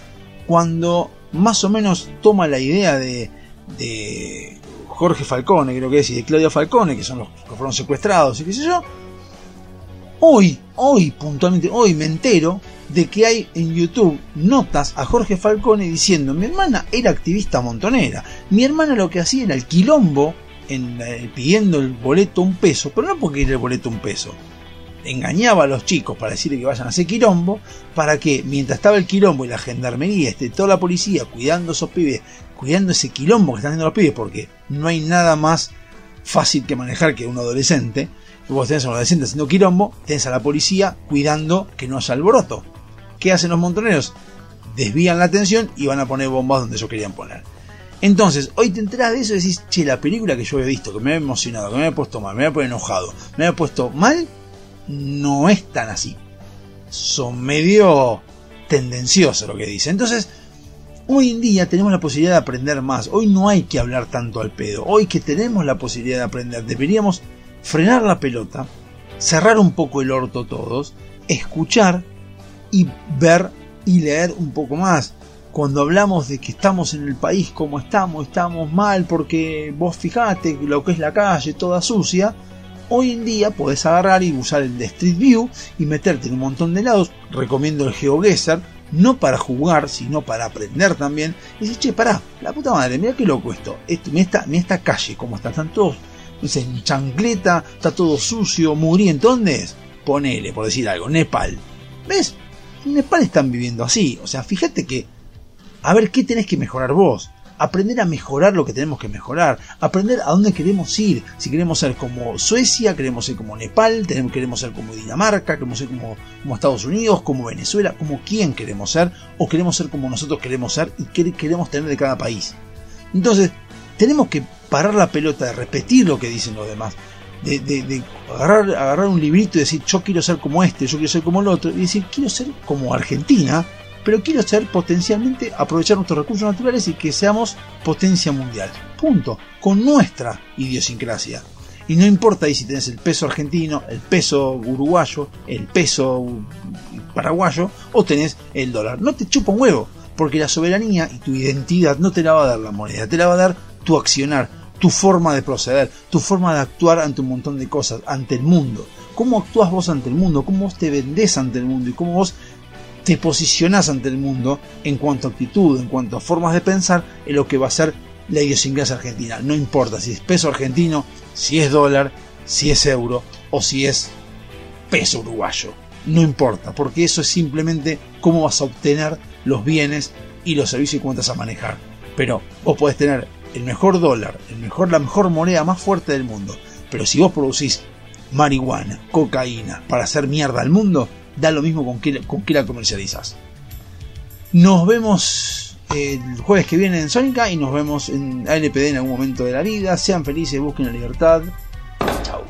Cuando más o menos toma la idea de, de Jorge Falcone, creo que es, y de Claudia Falcone, que son los que fueron secuestrados y qué sé yo, hoy, hoy puntualmente, hoy me entero de que hay en YouTube notas a Jorge Falcone diciendo, mi hermana era activista montonera, mi hermana lo que hacía era el quilombo en, eh, pidiendo el boleto un peso, pero no porque era el boleto un peso, engañaba a los chicos para decirle que vayan a hacer quilombo, para que mientras estaba el quilombo y la gendarmería, este, toda la policía cuidando a esos pibes, cuidando ese quilombo que están haciendo los pibes, porque no hay nada más fácil que manejar que un adolescente, vos tenés a un adolescente haciendo quilombo, tenés a la policía cuidando que no haya alboroto. ¿Qué hacen los montoneros? Desvían la atención y van a poner bombas donde ellos querían poner. Entonces, hoy te enterás de eso y decís, che, la película que yo había visto, que me había emocionado, que me había puesto mal, me había puesto enojado, me había puesto mal, no es tan así. Son medio tendenciosos lo que dice. Entonces, hoy en día tenemos la posibilidad de aprender más. Hoy no hay que hablar tanto al pedo. Hoy que tenemos la posibilidad de aprender, deberíamos frenar la pelota, cerrar un poco el orto todos, escuchar y ver y leer un poco más. Cuando hablamos de que estamos en el país como estamos, estamos mal porque vos fijate lo que es la calle toda sucia, hoy en día podés agarrar y usar el de Street View y meterte en un montón de lados. Recomiendo el GeoGuessr, no para jugar, sino para aprender también. Y decís, che, pará, la puta madre, mira qué loco esto. esto mira, esta, mira esta calle, como está, están todos no sé, en chancleta, está todo sucio, mugriento. ¿Dónde es? Ponele, por decir algo, Nepal. ¿Ves? En Nepal están viviendo así. O sea, fíjate que. A ver, ¿qué tenés que mejorar vos? Aprender a mejorar lo que tenemos que mejorar. Aprender a dónde queremos ir. Si queremos ser como Suecia, queremos ser como Nepal, queremos ser como Dinamarca, queremos ser como, como Estados Unidos, como Venezuela, como quién queremos ser, o queremos ser como nosotros queremos ser y qué queremos tener de cada país. Entonces, tenemos que parar la pelota de repetir lo que dicen los demás. De, de- de agarrar, agarrar un librito y decir yo quiero ser como este, yo quiero ser como el otro, y decir quiero ser como Argentina, pero quiero ser potencialmente aprovechar nuestros recursos naturales y que seamos potencia mundial. Punto. Con nuestra idiosincrasia. Y no importa ahí si tenés el peso argentino, el peso uruguayo, el peso paraguayo o tenés el dólar. No te chupa un huevo, porque la soberanía y tu identidad no te la va a dar la moneda, te la va a dar tu accionar, tu forma de proceder, tu forma de actuar ante un montón de cosas, ante el mundo. ¿Cómo actúas vos ante el mundo? ¿Cómo vos te vendés ante el mundo? ¿Y cómo vos te posicionás ante el mundo en cuanto a actitud, en cuanto a formas de pensar, en lo que va a ser la idiosincrasia argentina? No importa si es peso argentino, si es dólar, si es euro o si es peso uruguayo. No importa, porque eso es simplemente cómo vas a obtener los bienes y los servicios y cuántas a manejar. Pero vos podés tener el mejor dólar, el mejor, la mejor moneda más fuerte del mundo. Pero si vos producís marihuana, cocaína para hacer mierda al mundo, da lo mismo con qué, con qué la comercializás. Nos vemos el jueves que viene en Sónica y nos vemos en ALPD en algún momento de la vida. Sean felices, busquen la libertad. Chao.